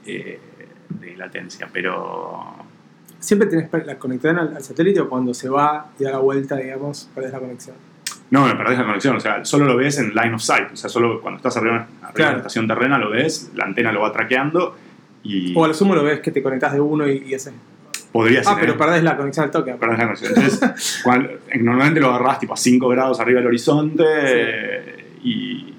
eh, de latencia, pero... ¿Siempre tenés la conexión al, al satélite o cuando se va y da la vuelta, digamos, perdés la conexión? No, no perdés la conexión, o sea, solo lo ves en line of sight, o sea, solo cuando estás arriba, arriba de la estación terrena lo ves, la antena lo va traqueando y O a lo sumo lo ves que te conectás de uno y, y ese. podría ser... Ah, pero perdés la conexión al toque. perdés la conexión. Entonces, cuando- normalmente lo agarrás tipo a 5 grados arriba del horizonte eh, y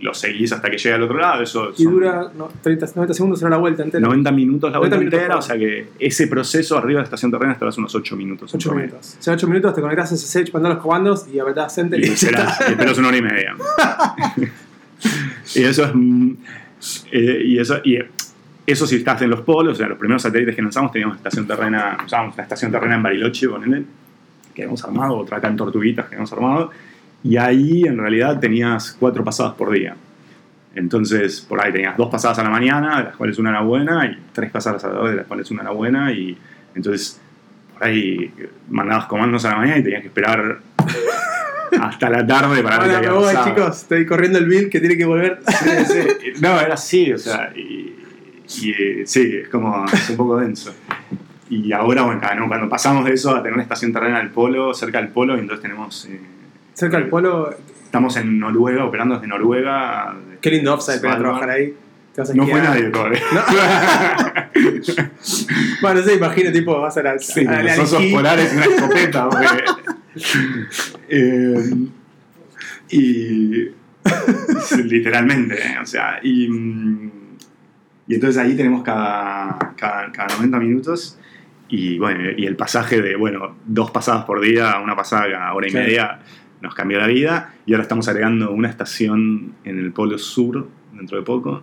lo seguís hasta que llega al otro lado, eso Y dura no, 30, 90 segundos, será la vuelta entera. 90 minutos la 90 vuelta minutos entera, o sea que ese proceso arriba de la estación terrena estarás unos 8 minutos. en 8 promedio. minutos. O sea, 8 minutos te conectás a SSH, mandás los comandos y apretás Enter Y y está. y esperas una hora y media. y eso es. eh, y eso, y eso si estás en los polos, o sea, los primeros satélites que lanzamos teníamos estación terrena, usábamos una estación terrena en Bariloche con él, que habíamos armado, otra acá en Tortuguitas que habíamos armado, y ahí en realidad tenías cuatro pasadas por día. Entonces, por ahí tenías dos pasadas a la mañana, de las cuales una era buena, y tres pasadas a la tarde, de las cuales una era buena, y entonces por ahí mandabas comandos a la mañana y tenías que esperar hasta la tarde para me había voy, chicos. Estoy corriendo el bill que tiene que volver. Sí, sí. No, era así, o sea, y, y, eh, sí, es como, es un poco denso. Y ahora, bueno, cuando pasamos de eso a tener una estación terrena al polo, cerca del polo, y entonces tenemos... eh, Cerca del polo, Estamos en Noruega, operando desde Noruega. qué lindo offside para trabajar ahí. No fue nadie todavía. Bueno, no sé, imagino, tipo, vas a la. Sí, a la- los osos polares y una escopeta. porque- Eh, y literalmente, ¿eh? o sea, y, y entonces ahí tenemos cada, cada, cada 90 minutos y bueno, y el pasaje de, bueno, dos pasadas por día, una pasada cada hora y Claro. media, nos cambió la vida y ahora estamos agregando una estación en el Polo Sur dentro de poco,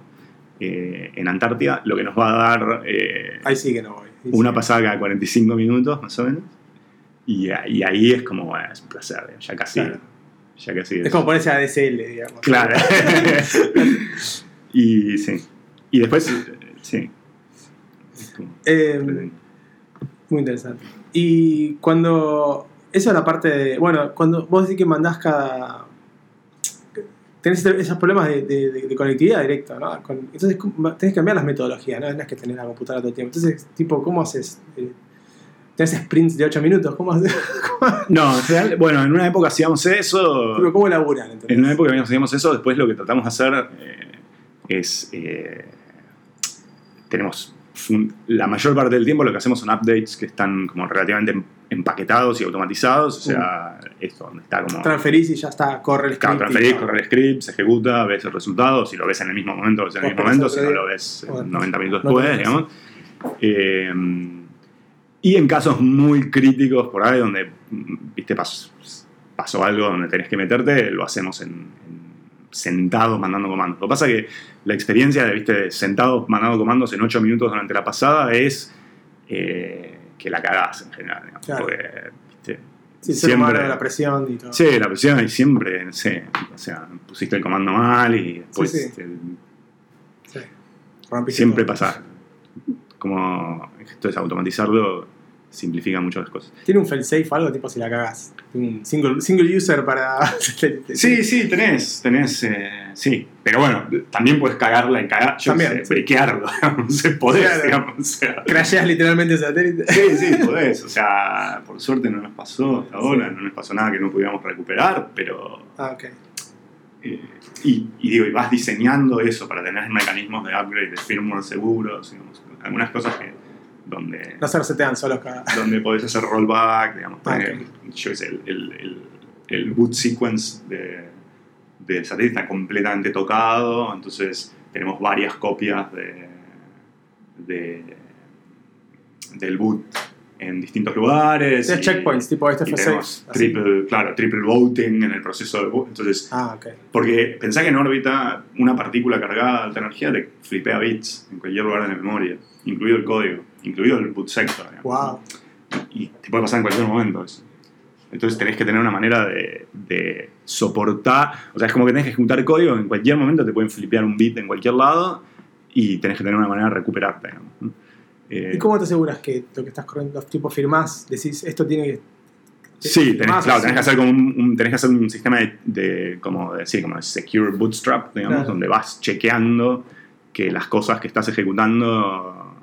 eh, en Antártida, lo que nos va a dar... eh, Ahí sí que no voy. Una sí. pasada cada 45 minutos más o menos. Y, y ahí es como, bueno, es un placer, ya casi. Claro. Ya casi Es como ponerse a DSL, digamos. Claro. y sí. Y después, sí. Es como- Eh, muy interesante. Y cuando. Eso es la parte de. Bueno, cuando vos decís que mandás cada. Tenés este- esos problemas de, de- de- de conectividad directa, ¿no? Con- entonces ¿cómo- tenés que cambiar las metodologías, ¿no? No es que tenés la computadora todo el tiempo. Entonces, tipo, ¿cómo haces? Eh, ¿Tenés sprints de 8 minutos? ¿Cómo, haces? No, en real- bueno, en una época hacíamos eso. Tipo, ¿Cómo laburan? ¿entendés? En una época hacíamos eso, después lo que tratamos de hacer eh, es. eh, tenemos. La mayor parte del tiempo lo que hacemos son updates que están como relativamente empaquetados y automatizados. O sea, esto donde está como. Transferís y ya está, corre el Claro, script. y- transferís, corre el script, se ejecuta, ves el resultado. Si lo ves en el mismo momento, lo ves en el Vos mismo momento. Si no lo ves Bueno, 90 minutos no después, digamos. Eh, y en casos muy críticos por ahí, donde mm, viste pasó, pasó algo donde tenés que meterte, lo hacemos en, en sentado mandando comandos. Lo que pasa es que la experiencia de viste, sentado mandando comandos en 8 minutos durante la pasada es eh, que la cagás en general. Claro. porque, viste, Sí, siempre- la presión y todo. Sí, la presión y siempre, no sé, o sea, pusiste el comando mal y después Sí, sí. siempre pasa. Como esto es automatizarlo, simplifica mucho las cosas. ¿Tiene un failsafe o algo tipo si la cagás? Un single, single user para. Sí, sí, tenés, tenés, eh, sí. Pero bueno, también puedes cagarla en cagar, yo También, sé, no sé, podés, Claro. digamos, o sea. Crasheas literalmente el satélite. Sí, sí, podés, o sea, por suerte no nos pasó hasta ahora, no nos pasó nada que no pudiéramos recuperar, pero Ah, ok. Eh, y, y digo, y vas diseñando eso para tener mecanismos de upgrade de firmware seguros, digamos, algunas cosas que donde, No se resetean solos cada. donde podés hacer rollback, digamos, Ah, porque, yo sé, el, el, el, el boot sequence de, de satélite está completamente tocado, entonces tenemos varias copias de, de, del boot en distintos lugares. Y- checkpoints, tipo este y fue tenemos safe. así. triple, claro, triple voting en el proceso de boot. Entonces, Ah, ok. porque pensá que en órbita una partícula cargada de alta energía te flipea bits en cualquier lugar de la memoria, incluido el código, incluido el boot sector. digamos. Wow. Y te puede pasar en cualquier momento eso. Entonces tenés que tener una manera de, de soportar, o sea, es como que tenés que ejecutar código, en cualquier momento te pueden flipear un bit en cualquier lado y tenés que tener una manera de recuperarte. Eh, ¿Y cómo te aseguras que lo que estás corriendo, tipo firmás, decís esto tiene que. Sí, tenés, claro, tenés que hacer como un, un- tenés que hacer un sistema de, de- como de, sí, como de secure bootstrap, digamos, Claro. donde vas chequeando que las cosas que estás ejecutando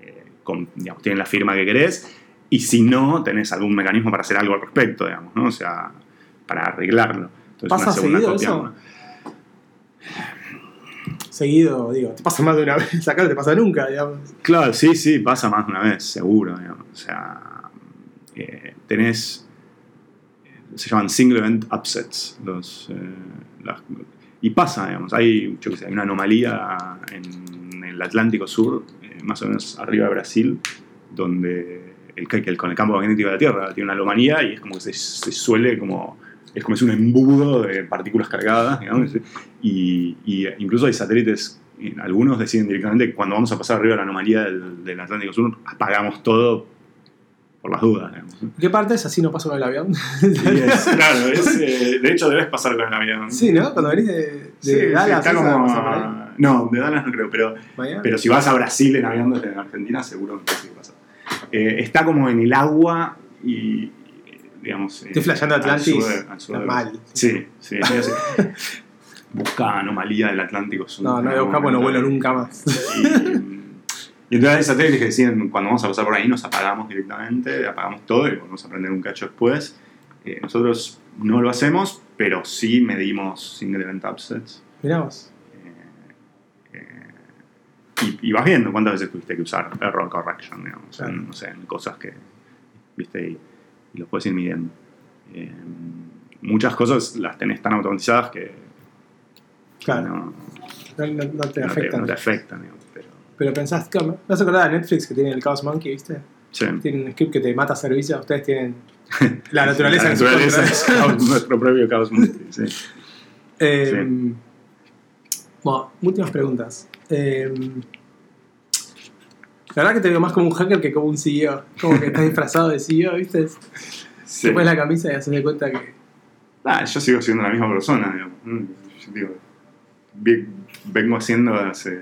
eh, con- digamos, tienen la firma que querés y si no, tenés algún mecanismo para hacer algo al respecto, digamos, ¿no? O sea, para arreglarlo. Entonces, ¿Pasa una segunda seguido copia, eso? una- Seguido, digo, te pasa más de una vez, acá no te pasa nunca, digamos. Claro, sí, sí, pasa más de una vez, seguro. digamos. O sea, eh, tenés. Se llaman single event upsets. Los, eh, las- y pasa, digamos. Hay, yo qué sé, hay una anomalía en el Atlántico Sur, eh, más o menos arriba de Brasil, donde el, que con el campo magnético de la Tierra tiene una anomalía y es como que se, se suele como. Es como si un embudo de partículas cargadas, digamos. Y, y incluso hay satélites, algunos deciden directamente que cuando vamos a pasar arriba de la anomalía del, del Atlántico Sur, apagamos todo por las dudas. digamos. ¿Qué parte es así no paso con el avión? Es- claro, es, eh, de hecho debes pasar con el avión. sí, ¿no? Cuando venís de, de Sí, sí, Dallas, está como-. No, de Dallas no creo, pero, Miami. pero si vas a Brasil en avión desde Argentina, seguro que sí pasa. Eh, está como en el agua y, digamos... eh, Estoy flasheando al Atlantis. sur al sur Está mal. Sí, sí. sí. Busca anomalía del Atlántico Sur. No, no voy a buscar porque no vuelo nunca más. Y, y entonces hay satélites que deciden, cuando vamos a pasar por ahí, nos apagamos directamente, apagamos todo y volvemos a prender un cacho después. Eh, nosotros no lo hacemos, pero sí medimos single event upsets. Mirá vos. Y, y vas viendo cuántas veces tuviste que usar error correction, digamos, Claro. en, no sé, en cosas que, viste, y, y los puedes ir midiendo. Eh, muchas cosas las tenés tan automatizadas que, Claro. no, No, no- no te te, afectan. no te afectan, digamos, pero, Pero pensás. ¿me vas a acordar de Netflix que tiene el Chaos Monkey, viste? sí. Tiene un script que te mata servicios, ustedes tienen la naturaleza La en su naturaleza es nuestro propio caos multi, sí. Eh, Bueno, últimas preguntas. Eh, la verdad que te veo más como un hacker que como un CEO. Como que estás disfrazado de CEO, ¿viste? Sí. Te pones la camisa y haces de cuenta que. Ah, yo sigo siendo la misma persona, digamos. Yo digo, vengo haciendo hace.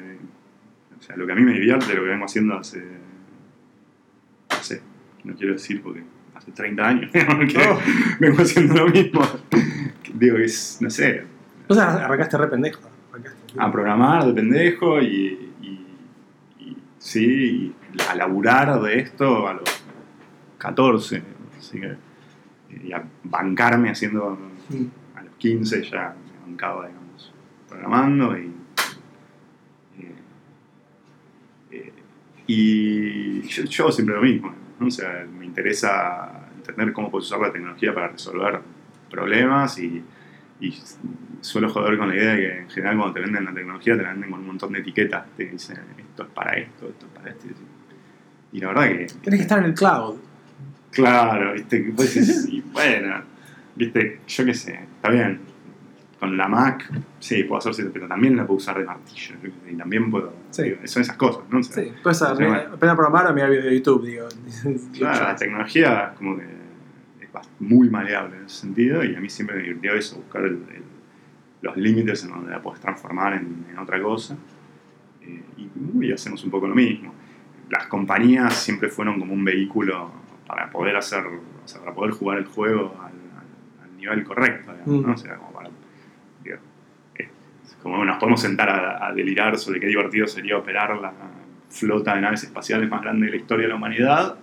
O sea, lo que a mí me divierte, lo que vengo haciendo hace. No sé, no quiero decir porque hace 30 años que Oh. vengo haciendo lo mismo. Digo que es, no sé, Vos arrancaste re pendejo. A programar de pendejo y, y- y sí, y a laburar de esto a los 14. Así que, y a bancarme haciendo a los 15 ya me bancaba, digamos, programando y. eh, eh, y yo, siempre lo mismo, ¿no? O sea, me interesa entender cómo puedes usar la tecnología para resolver problemas y, y suelo joder con la idea de que en general cuando te venden la tecnología te la venden con un montón de etiquetas, te dicen esto es para esto, esto es para esto. Y la verdad que Tenés que estar en el cloud. Claro, viste, decís, y bueno, viste, yo qué sé, está bien. Con la Mac, sí, puedo hacer cierto, pero también la puedo usar de martillo. Y también puedo. Sí. digo, son esas cosas, ¿no? O sea, Sí, puedes aprender a programar o mirar videos de YouTube, digo. claro, la tecnología como que es muy maleable en ese sentido y a mí siempre me divirtió eso, buscar el- el- los límites en donde la puedes transformar en, en otra cosa. Eh, y, y hacemos un poco lo mismo. Las compañías siempre fueron como un vehículo para poder hacer, o sea, para poder jugar el juego al, al- al nivel correcto, digamos, Mm. ¿no? O sea, como para, como nos podemos sentar a, a delirar sobre qué divertido sería operar la flota de naves espaciales más grande de la historia de la humanidad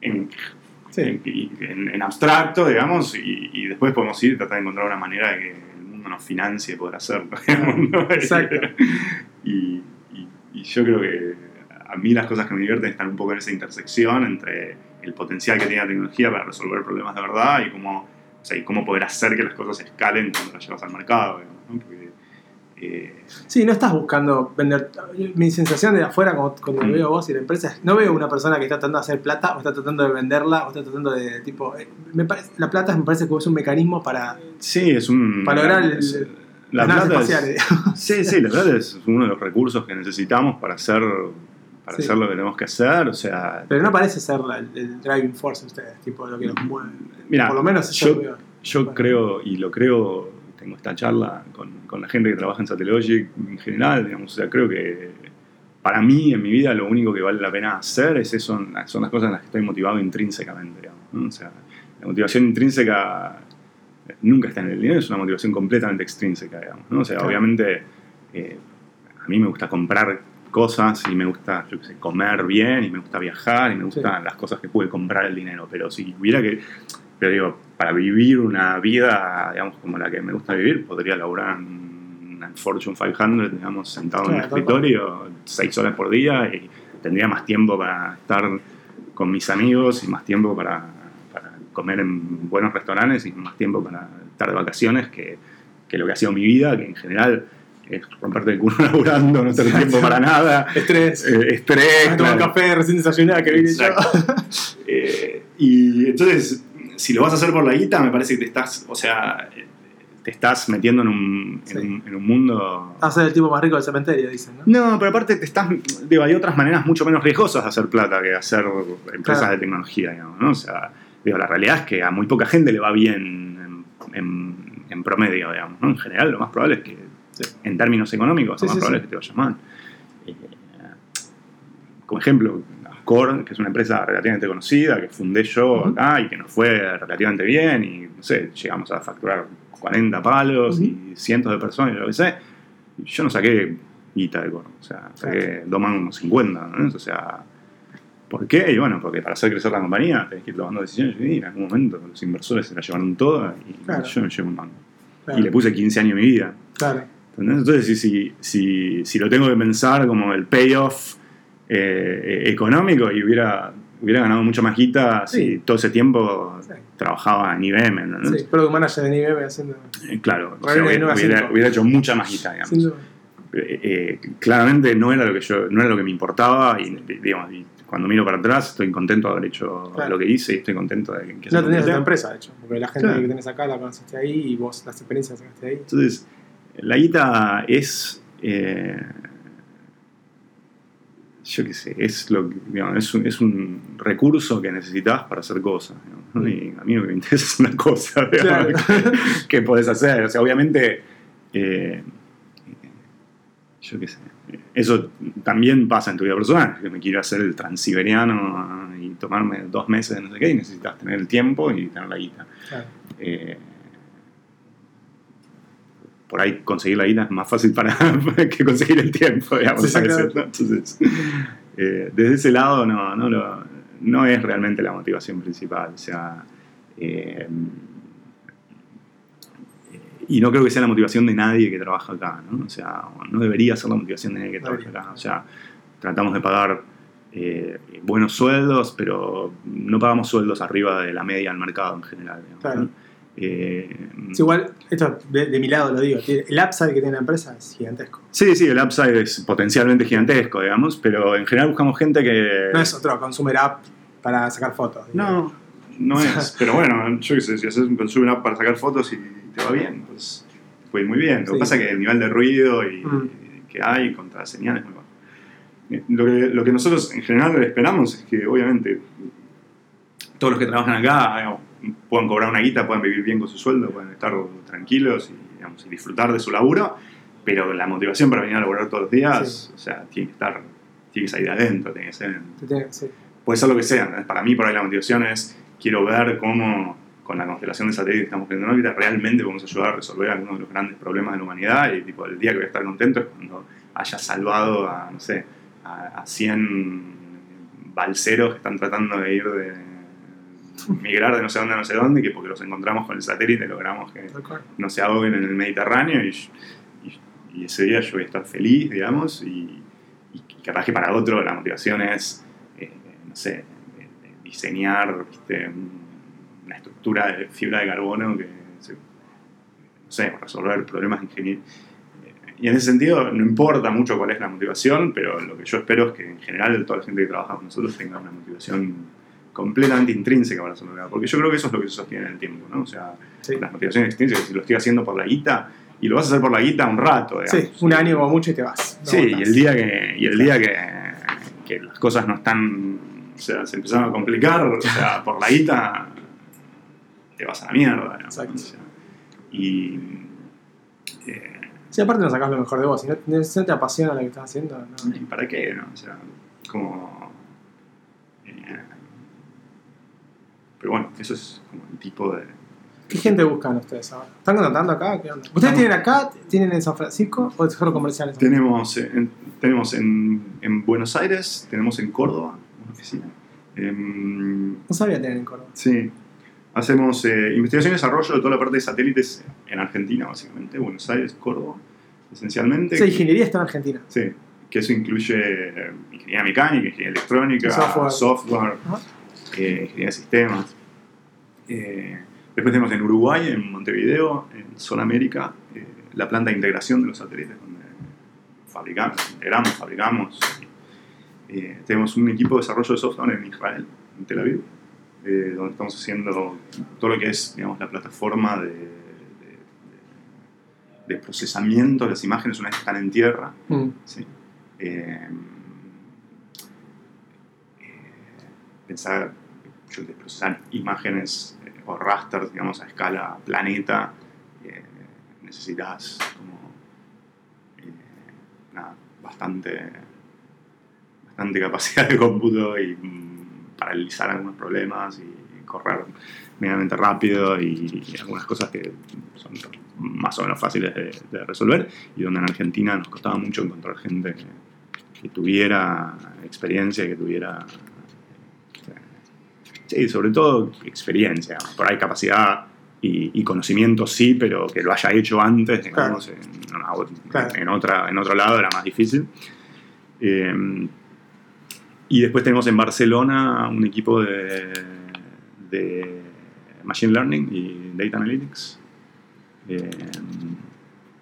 en, Sí. en, en- abstracto, digamos, y, y después podemos ir y tratar de encontrar una manera de que mundo nos financie poder hacerlo. digamos, ¿no? Exacto. y, y- y yo creo que a mí las cosas que me divierten están un poco en esa intersección entre el potencial que tiene la tecnología para resolver problemas de verdad y cómo, o sea, y cómo poder hacer que las cosas escalen cuando las llevas al mercado. digamos, ¿no? Porque Eh, Sí, no estás buscando vender. Mi sensación de afuera, cuando, cuando Mm. veo vos y la empresa, es- no veo una persona que está tratando de hacer plata o está tratando de venderla o está tratando de. tipo eh, me parece- La plata me parece que es un mecanismo para, sí, es un... para lograr el- es- el- la plata es-. Sí, sí, la plata es uno de los recursos que necesitamos para hacer, para Sí. hacer lo que tenemos que hacer. O sea, Pero no parece ser la- el, driving force de ustedes, tipo lo que los mueve. Mira, Por lo menos yo- Bueno. creo, y lo creo, tengo esta charla con, con la gente que trabaja en Satellogic en general, digamos, o sea, creo que para mí en mi vida lo único que vale la pena hacer es eso, son las cosas en las que estoy motivado intrínsecamente, digamos, ¿no? O sea, la motivación intrínseca nunca está en el dinero, es una motivación completamente extrínseca, digamos, ¿no? O sea, Claro. obviamente eh, a mí me gusta comprar cosas y me gusta, yo qué sé, comer bien y me gusta viajar y me gustan las cosas que puede comprar el dinero, pero si hubiera que, pero digo, para vivir una vida, digamos, como la que me gusta vivir, podría laburar en en Fortune 500, digamos, sentado en un escritorio seis horas por día y tendría más tiempo para estar con mis amigos y más tiempo para, para comer en buenos restaurantes y más tiempo para estar de vacaciones que, que lo que ha sido mi vida, que en general es romperte el culo laburando, no tener tiempo para nada, Estrés. eh, estrés. a tomar claro. café recién desayunada que vine yo. Eh, y entonces, si lo vas a hacer por la guita, me parece que te estás, o sea, te estás metiendo en un, en Sí. un, en un mundo... A ser el tipo más rico del cementerio, dicen, ¿no? No, pero aparte te estás, digo, hay otras maneras mucho menos riesgosas de hacer plata que hacer empresas Claro. de tecnología, digamos, ¿no? O sea, digo, la realidad es que a muy poca gente le va bien en, en- en promedio, digamos, ¿no? En general, lo más probable es que, en términos económicos, Sí, lo más probable es que te vaya mal. Eh, como ejemplo, Ascor, que es una empresa relativamente conocida, que fundé yo Ujú. acá y que nos fue relativamente bien y, no sé, llegamos a facturar 40 palos y cientos de personas y lo que sé. Yo no saqué guita de Cor, o sea, saqué dos mangos 50, ¿no? O sea, ¿por qué? Y bueno, porque para hacer crecer la compañía tenés que ir tomando decisiones y en algún momento los inversores se la llevaron toda y Claro. yo no llevo un mango. Claro, Y le puse 15 años de mi vida. claro. Entonces, si, si, si, si lo tengo que pensar como el payoff eh, económico y hubiera, hubiera ganado mucha más guita si Sí. todo ese tiempo Sí. trabajaba en IBM, ¿entendés? Sí, product manager de IBM haciendo. Eh, claro, o sea, hubiera, hubiera- hubiera hecho mucha más guita, digamos. Eh, eh, claramente no era lo que yo no era lo que me importaba y, digamos, y cuando miro para atrás estoy contento de haber hecho Claro. lo que hice y estoy contento de que No tenías otra empresa, de hecho, porque la gente Claro. que tenés acá la conociste ahí y vos las experiencias las sacaste ahí. Entonces, la guita es. eh, yo qué sé, es, lo, que- digamos, es, un, es un recurso que necesitas para hacer cosas. digamos. Y a mí lo que me interesa es una cosa digamos, Claro. que, que podés hacer. O sea, obviamente. eh, yo qué sé. Eso también pasa en tu vida personal. Que me quiero hacer el transiberiano y tomarme dos meses de no sé qué, y necesitas tener el tiempo y tener la guita. Claro. Eh, por ahí conseguir la guita es más fácil para que conseguir el tiempo, digamos. Sí, claro. ¿no? Entonces, eh, desde ese lado no, no, lo- no es realmente la motivación principal. O sea, eh, y no creo que sea la motivación de nadie que trabaja acá, ¿no? O sea, no debería ser la motivación de nadie que trabaja acá. O sea, tratamos de pagar eh, buenos sueldos, pero no pagamos sueldos arriba de la media del mercado en general. digamos, Claro. ¿no? Eh, igual, esto de, de mi lado lo digo, el upside que tiene la empresa es gigantesco. sí, sí, el upside es potencialmente gigantesco, digamos, pero en general buscamos gente que... No es otro consumer app para sacar fotos. No, no es. Pero bueno, yo qué sé, si haces un consumer app para sacar fotos y te va bien, pues puede ir muy bien. Lo Sí. que pasa es que el nivel de ruido y, Mm. que hay contra señales es muy bajo. Lo que, lo que nosotros en general esperamos es que, obviamente, todos los que trabajan acá digamos, puedan cobrar una guita, puedan vivir bien con su sueldo, puedan estar tranquilos y, digamos, y disfrutar de su laburo, pero la motivación para venir a laburar todos los días, Sí. o sea, tiene que estar, tiene que salir de adentro, tiene que ser sí. puede ser lo que sea. Para mí, por ahí la motivación es, quiero ver cómo con la constelación de satélites que estamos poniendo en órbita, realmente podemos ayudar a resolver algunos de los grandes problemas de la humanidad y tipo, el día que voy a estar contento es cuando haya salvado a, no sé, a, a 100 balseros que están tratando de ir de migrar de no sé dónde a no sé dónde, y que porque los encontramos con el satélite logramos que no se ahoguen en el Mediterráneo y, y- y ese día yo voy a estar feliz, digamos, y, y capaz que para otro la motivación es, eh, no sé, diseñar una estructura de fibra de carbono que, no sé, resolver problemas de ingenie- eh, y en ese sentido no importa mucho cuál es la motivación, pero lo que yo espero es que en general toda la gente que trabaja con nosotros tenga una motivación completamente intrínseca para hacerlo. Porque yo creo que eso es lo que se sostiene en el tiempo, ¿no? O sea, Sí. las motivaciones extrínsecas, si lo estoy haciendo por la guita, y lo vas a hacer por la guita un rato, Sí, digamos. un año como mucho y te vas. No Sí, y el día que, y el día que, que las cosas no están, o sea, se empezaron a complicar, o sea, por la guita, te vas a la mierda. digamos, Exacto. o sea, y eh, Sí, aparte no sacás lo mejor de vos. Si no, no te apasiona lo que estás haciendo, no. ¿y ¿para qué? No? O sea, como... eh, pero bueno, eso es como el tipo de... ¿Qué gente buscan ustedes ahora? ¿Están contratando acá? ¿Qué onda? ¿Ustedes Estamos- tienen acá? ¿Tienen en San Francisco? ¿O es solo comerciales? Tenemos, en, tenemos en, en Buenos Aires, tenemos en Córdoba una oficina. Em, No sabía tener en Córdoba. Sí. Hacemos eh, investigación y desarrollo de toda la parte de satélites en Argentina, básicamente. Buenos Aires, Córdoba, esencialmente. Sí, ingeniería está en Argentina. Sí, que eso incluye eh, ingeniería mecánica, ingeniería electrónica, Software. software. Eh, ingeniería de sistemas. Eh, después tenemos en Uruguay, en Montevideo, en Zona América, eh, la planta de integración de los satélites, donde fabricamos, integramos, fabricamos. Eh, tenemos un equipo de desarrollo de software en Israel, en Tel Aviv, eh, donde estamos haciendo todo lo que es digamos, la plataforma de, de- de- de procesamiento de las imágenes una vez que están en tierra. Mm. Sí. Pensar, yo de procesar imágenes eh, o rasters, digamos, a escala planeta, eh, necesitas como eh, nada, bastante, bastante capacidad de cómputo y mm, paralizar algunos problemas y correr medianamente rápido y, y algunas cosas que son más o menos fáciles de, de resolver. Y donde en Argentina nos costaba mucho encontrar gente que, que tuviera experiencia, que tuviera... Sí, sobre todo experiencia. Por ahí capacidad y, y conocimiento sí, pero que lo haya hecho antes, digamos, en, una- Claro. en otra, en otro lado era más difícil. Eh, y después tenemos en Barcelona un equipo de, de Machine Learning y Data Analytics. Eh,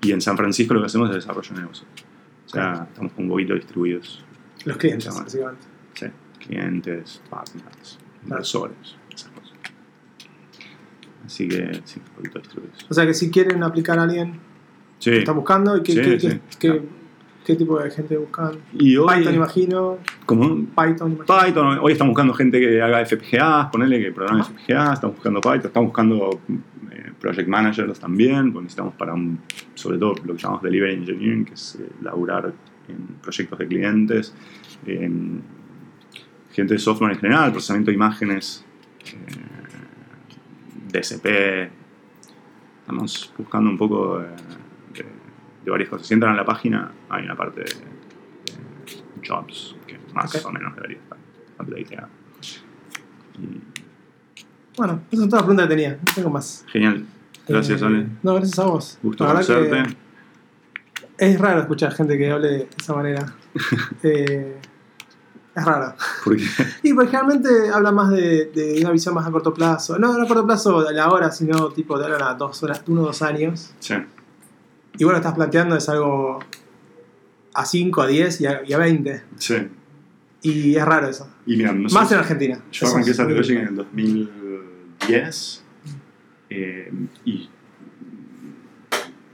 y en San Francisco lo que hacemos es desarrollo de negocio. O sea, estamos un poquito distribuidos. Los clientes, básicamente. Sí, clientes, partners, cosas. Así que sí, un poquito distribuidos. O sea que si quieren aplicar a alguien Sí. que está buscando, ¿y qué, Sí, qué, sí. qué- qué- qué tipo de gente buscan? Y hoy, Python, imagino. como Python, imagino. Python, hoy estamos buscando gente que haga FPGA, ponerle que programe FPGA, estamos buscando Python, estamos buscando eh, project managers también, porque necesitamos para un, sobre todo lo que llamamos delivery engineering, que es eh, laburar en proyectos de clientes, en gente de software en general, procesamiento de imágenes, eh, DSP, estamos buscando un poco eh, de, de varias cosas. Si entran a la página, hay una parte de, de jobs que más o menos debería estar updateada. Bueno, esas son todas las preguntas que tenía. No tengo más. Genial. Gracias, Eh, Ale. No, gracias a vos. Gusto conocerte. Es raro escuchar gente que hable de esa manera. Eh, es raro. Porque Y pues generalmente habla más de, de una visión más a corto plazo. No, no a corto plazo de la hora, sino tipo de ahora a dos horas, uno o dos años. sí, Y bueno, estás planteando es algo a 5, a 10 y a, y a 20. sí. Y es raro eso. Y mira, no sé Más en Argentina. Yo arranqué es esa Logic en el 2010 eh, y,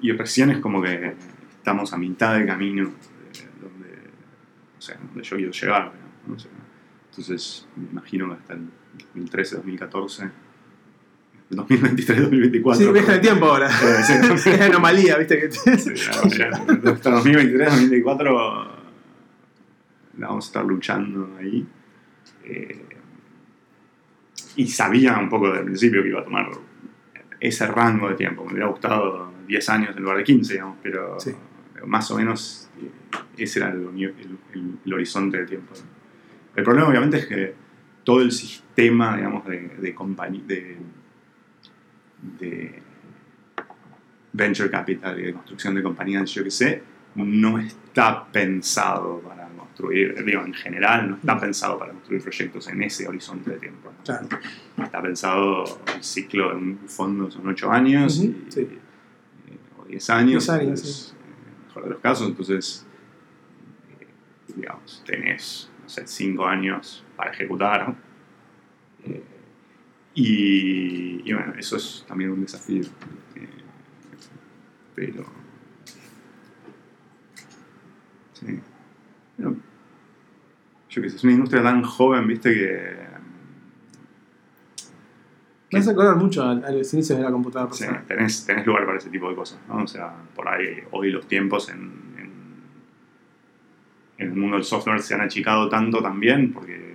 y recién es como que estamos a mitad de camino de donde, o sea, donde yo quiero llegar. Entonces me imagino que hasta el 2013, 2014, el 2023, 2024. Sí, viaja el tiempo ahora. Es anomalía, viste que Sí, hasta 2023, 2024 la vamos a estar luchando ahí. Eh, y sabía un poco desde el principio que iba a tomar ese rango de tiempo. Me hubiera gustado 10 años en lugar de 15, digamos, pero Sí. más o menos eh, ese era el, el- el- el horizonte de tiempo. El problema, obviamente, es que todo el sistema, digamos, de, de. De, de venture capital y de construcción de compañías, yo que sé, no está pensado para construir, digo, en general, no está pensado para construir proyectos en ese horizonte de tiempo. Claro. Está pensado el ciclo de un fondo son 8 años Ujú, y- sí. y- o 10 años. 10 años, entonces, eh, mejor de los casos, entonces, eh, digamos, tenés, no sé, cinco años para ejecutar. eh, y, y bueno, eso es también un desafío. eh, pero. Sí. Pero, yo qué sé, es una industria tan joven, viste, que. Me hace acordar mucho a, a los inicios de la computadora Sí, tenés lugar para ese tipo de cosas, ¿no? O sea, por ahí hoy los tiempos en, en, el mundo del software se han achicado tanto también porque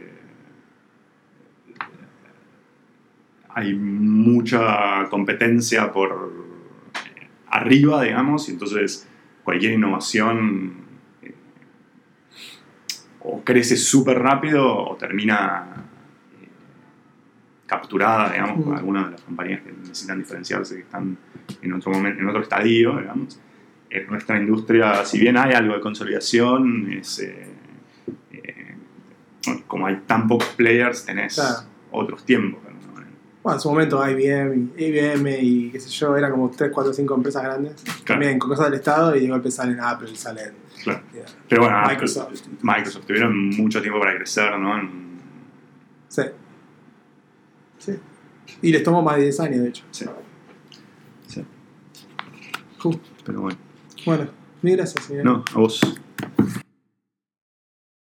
hay mucha competencia por arriba, digamos, y entonces cualquier innovación eh, o crece súper rápido o termina eh, capturada, digamos, por Mm. algunas de las compañías que necesitan diferenciarse, que están en otro momento, en otro estadio, digamos. En nuestra industria, si bien hay algo de consolidación, es, eh, eh, como hay tan pocos players, tenés Claro. otros tiempos. ¿no? Bueno, en su momento IBM y, IBM y qué sé yo, eran como 3, 4, 5 empresas grandes. También con cosas del Estado y de golpe salen Apple, salen. Claro. yeah. Pero bueno, Microsoft. Microsoft tuvieron mucho tiempo para crecer, ¿no? En- Sí. Sí. Y les tomó más de 10 años, de hecho. sí. Sí. Cool. Pero bueno. Bueno, mil gracias, señor. No, a vos.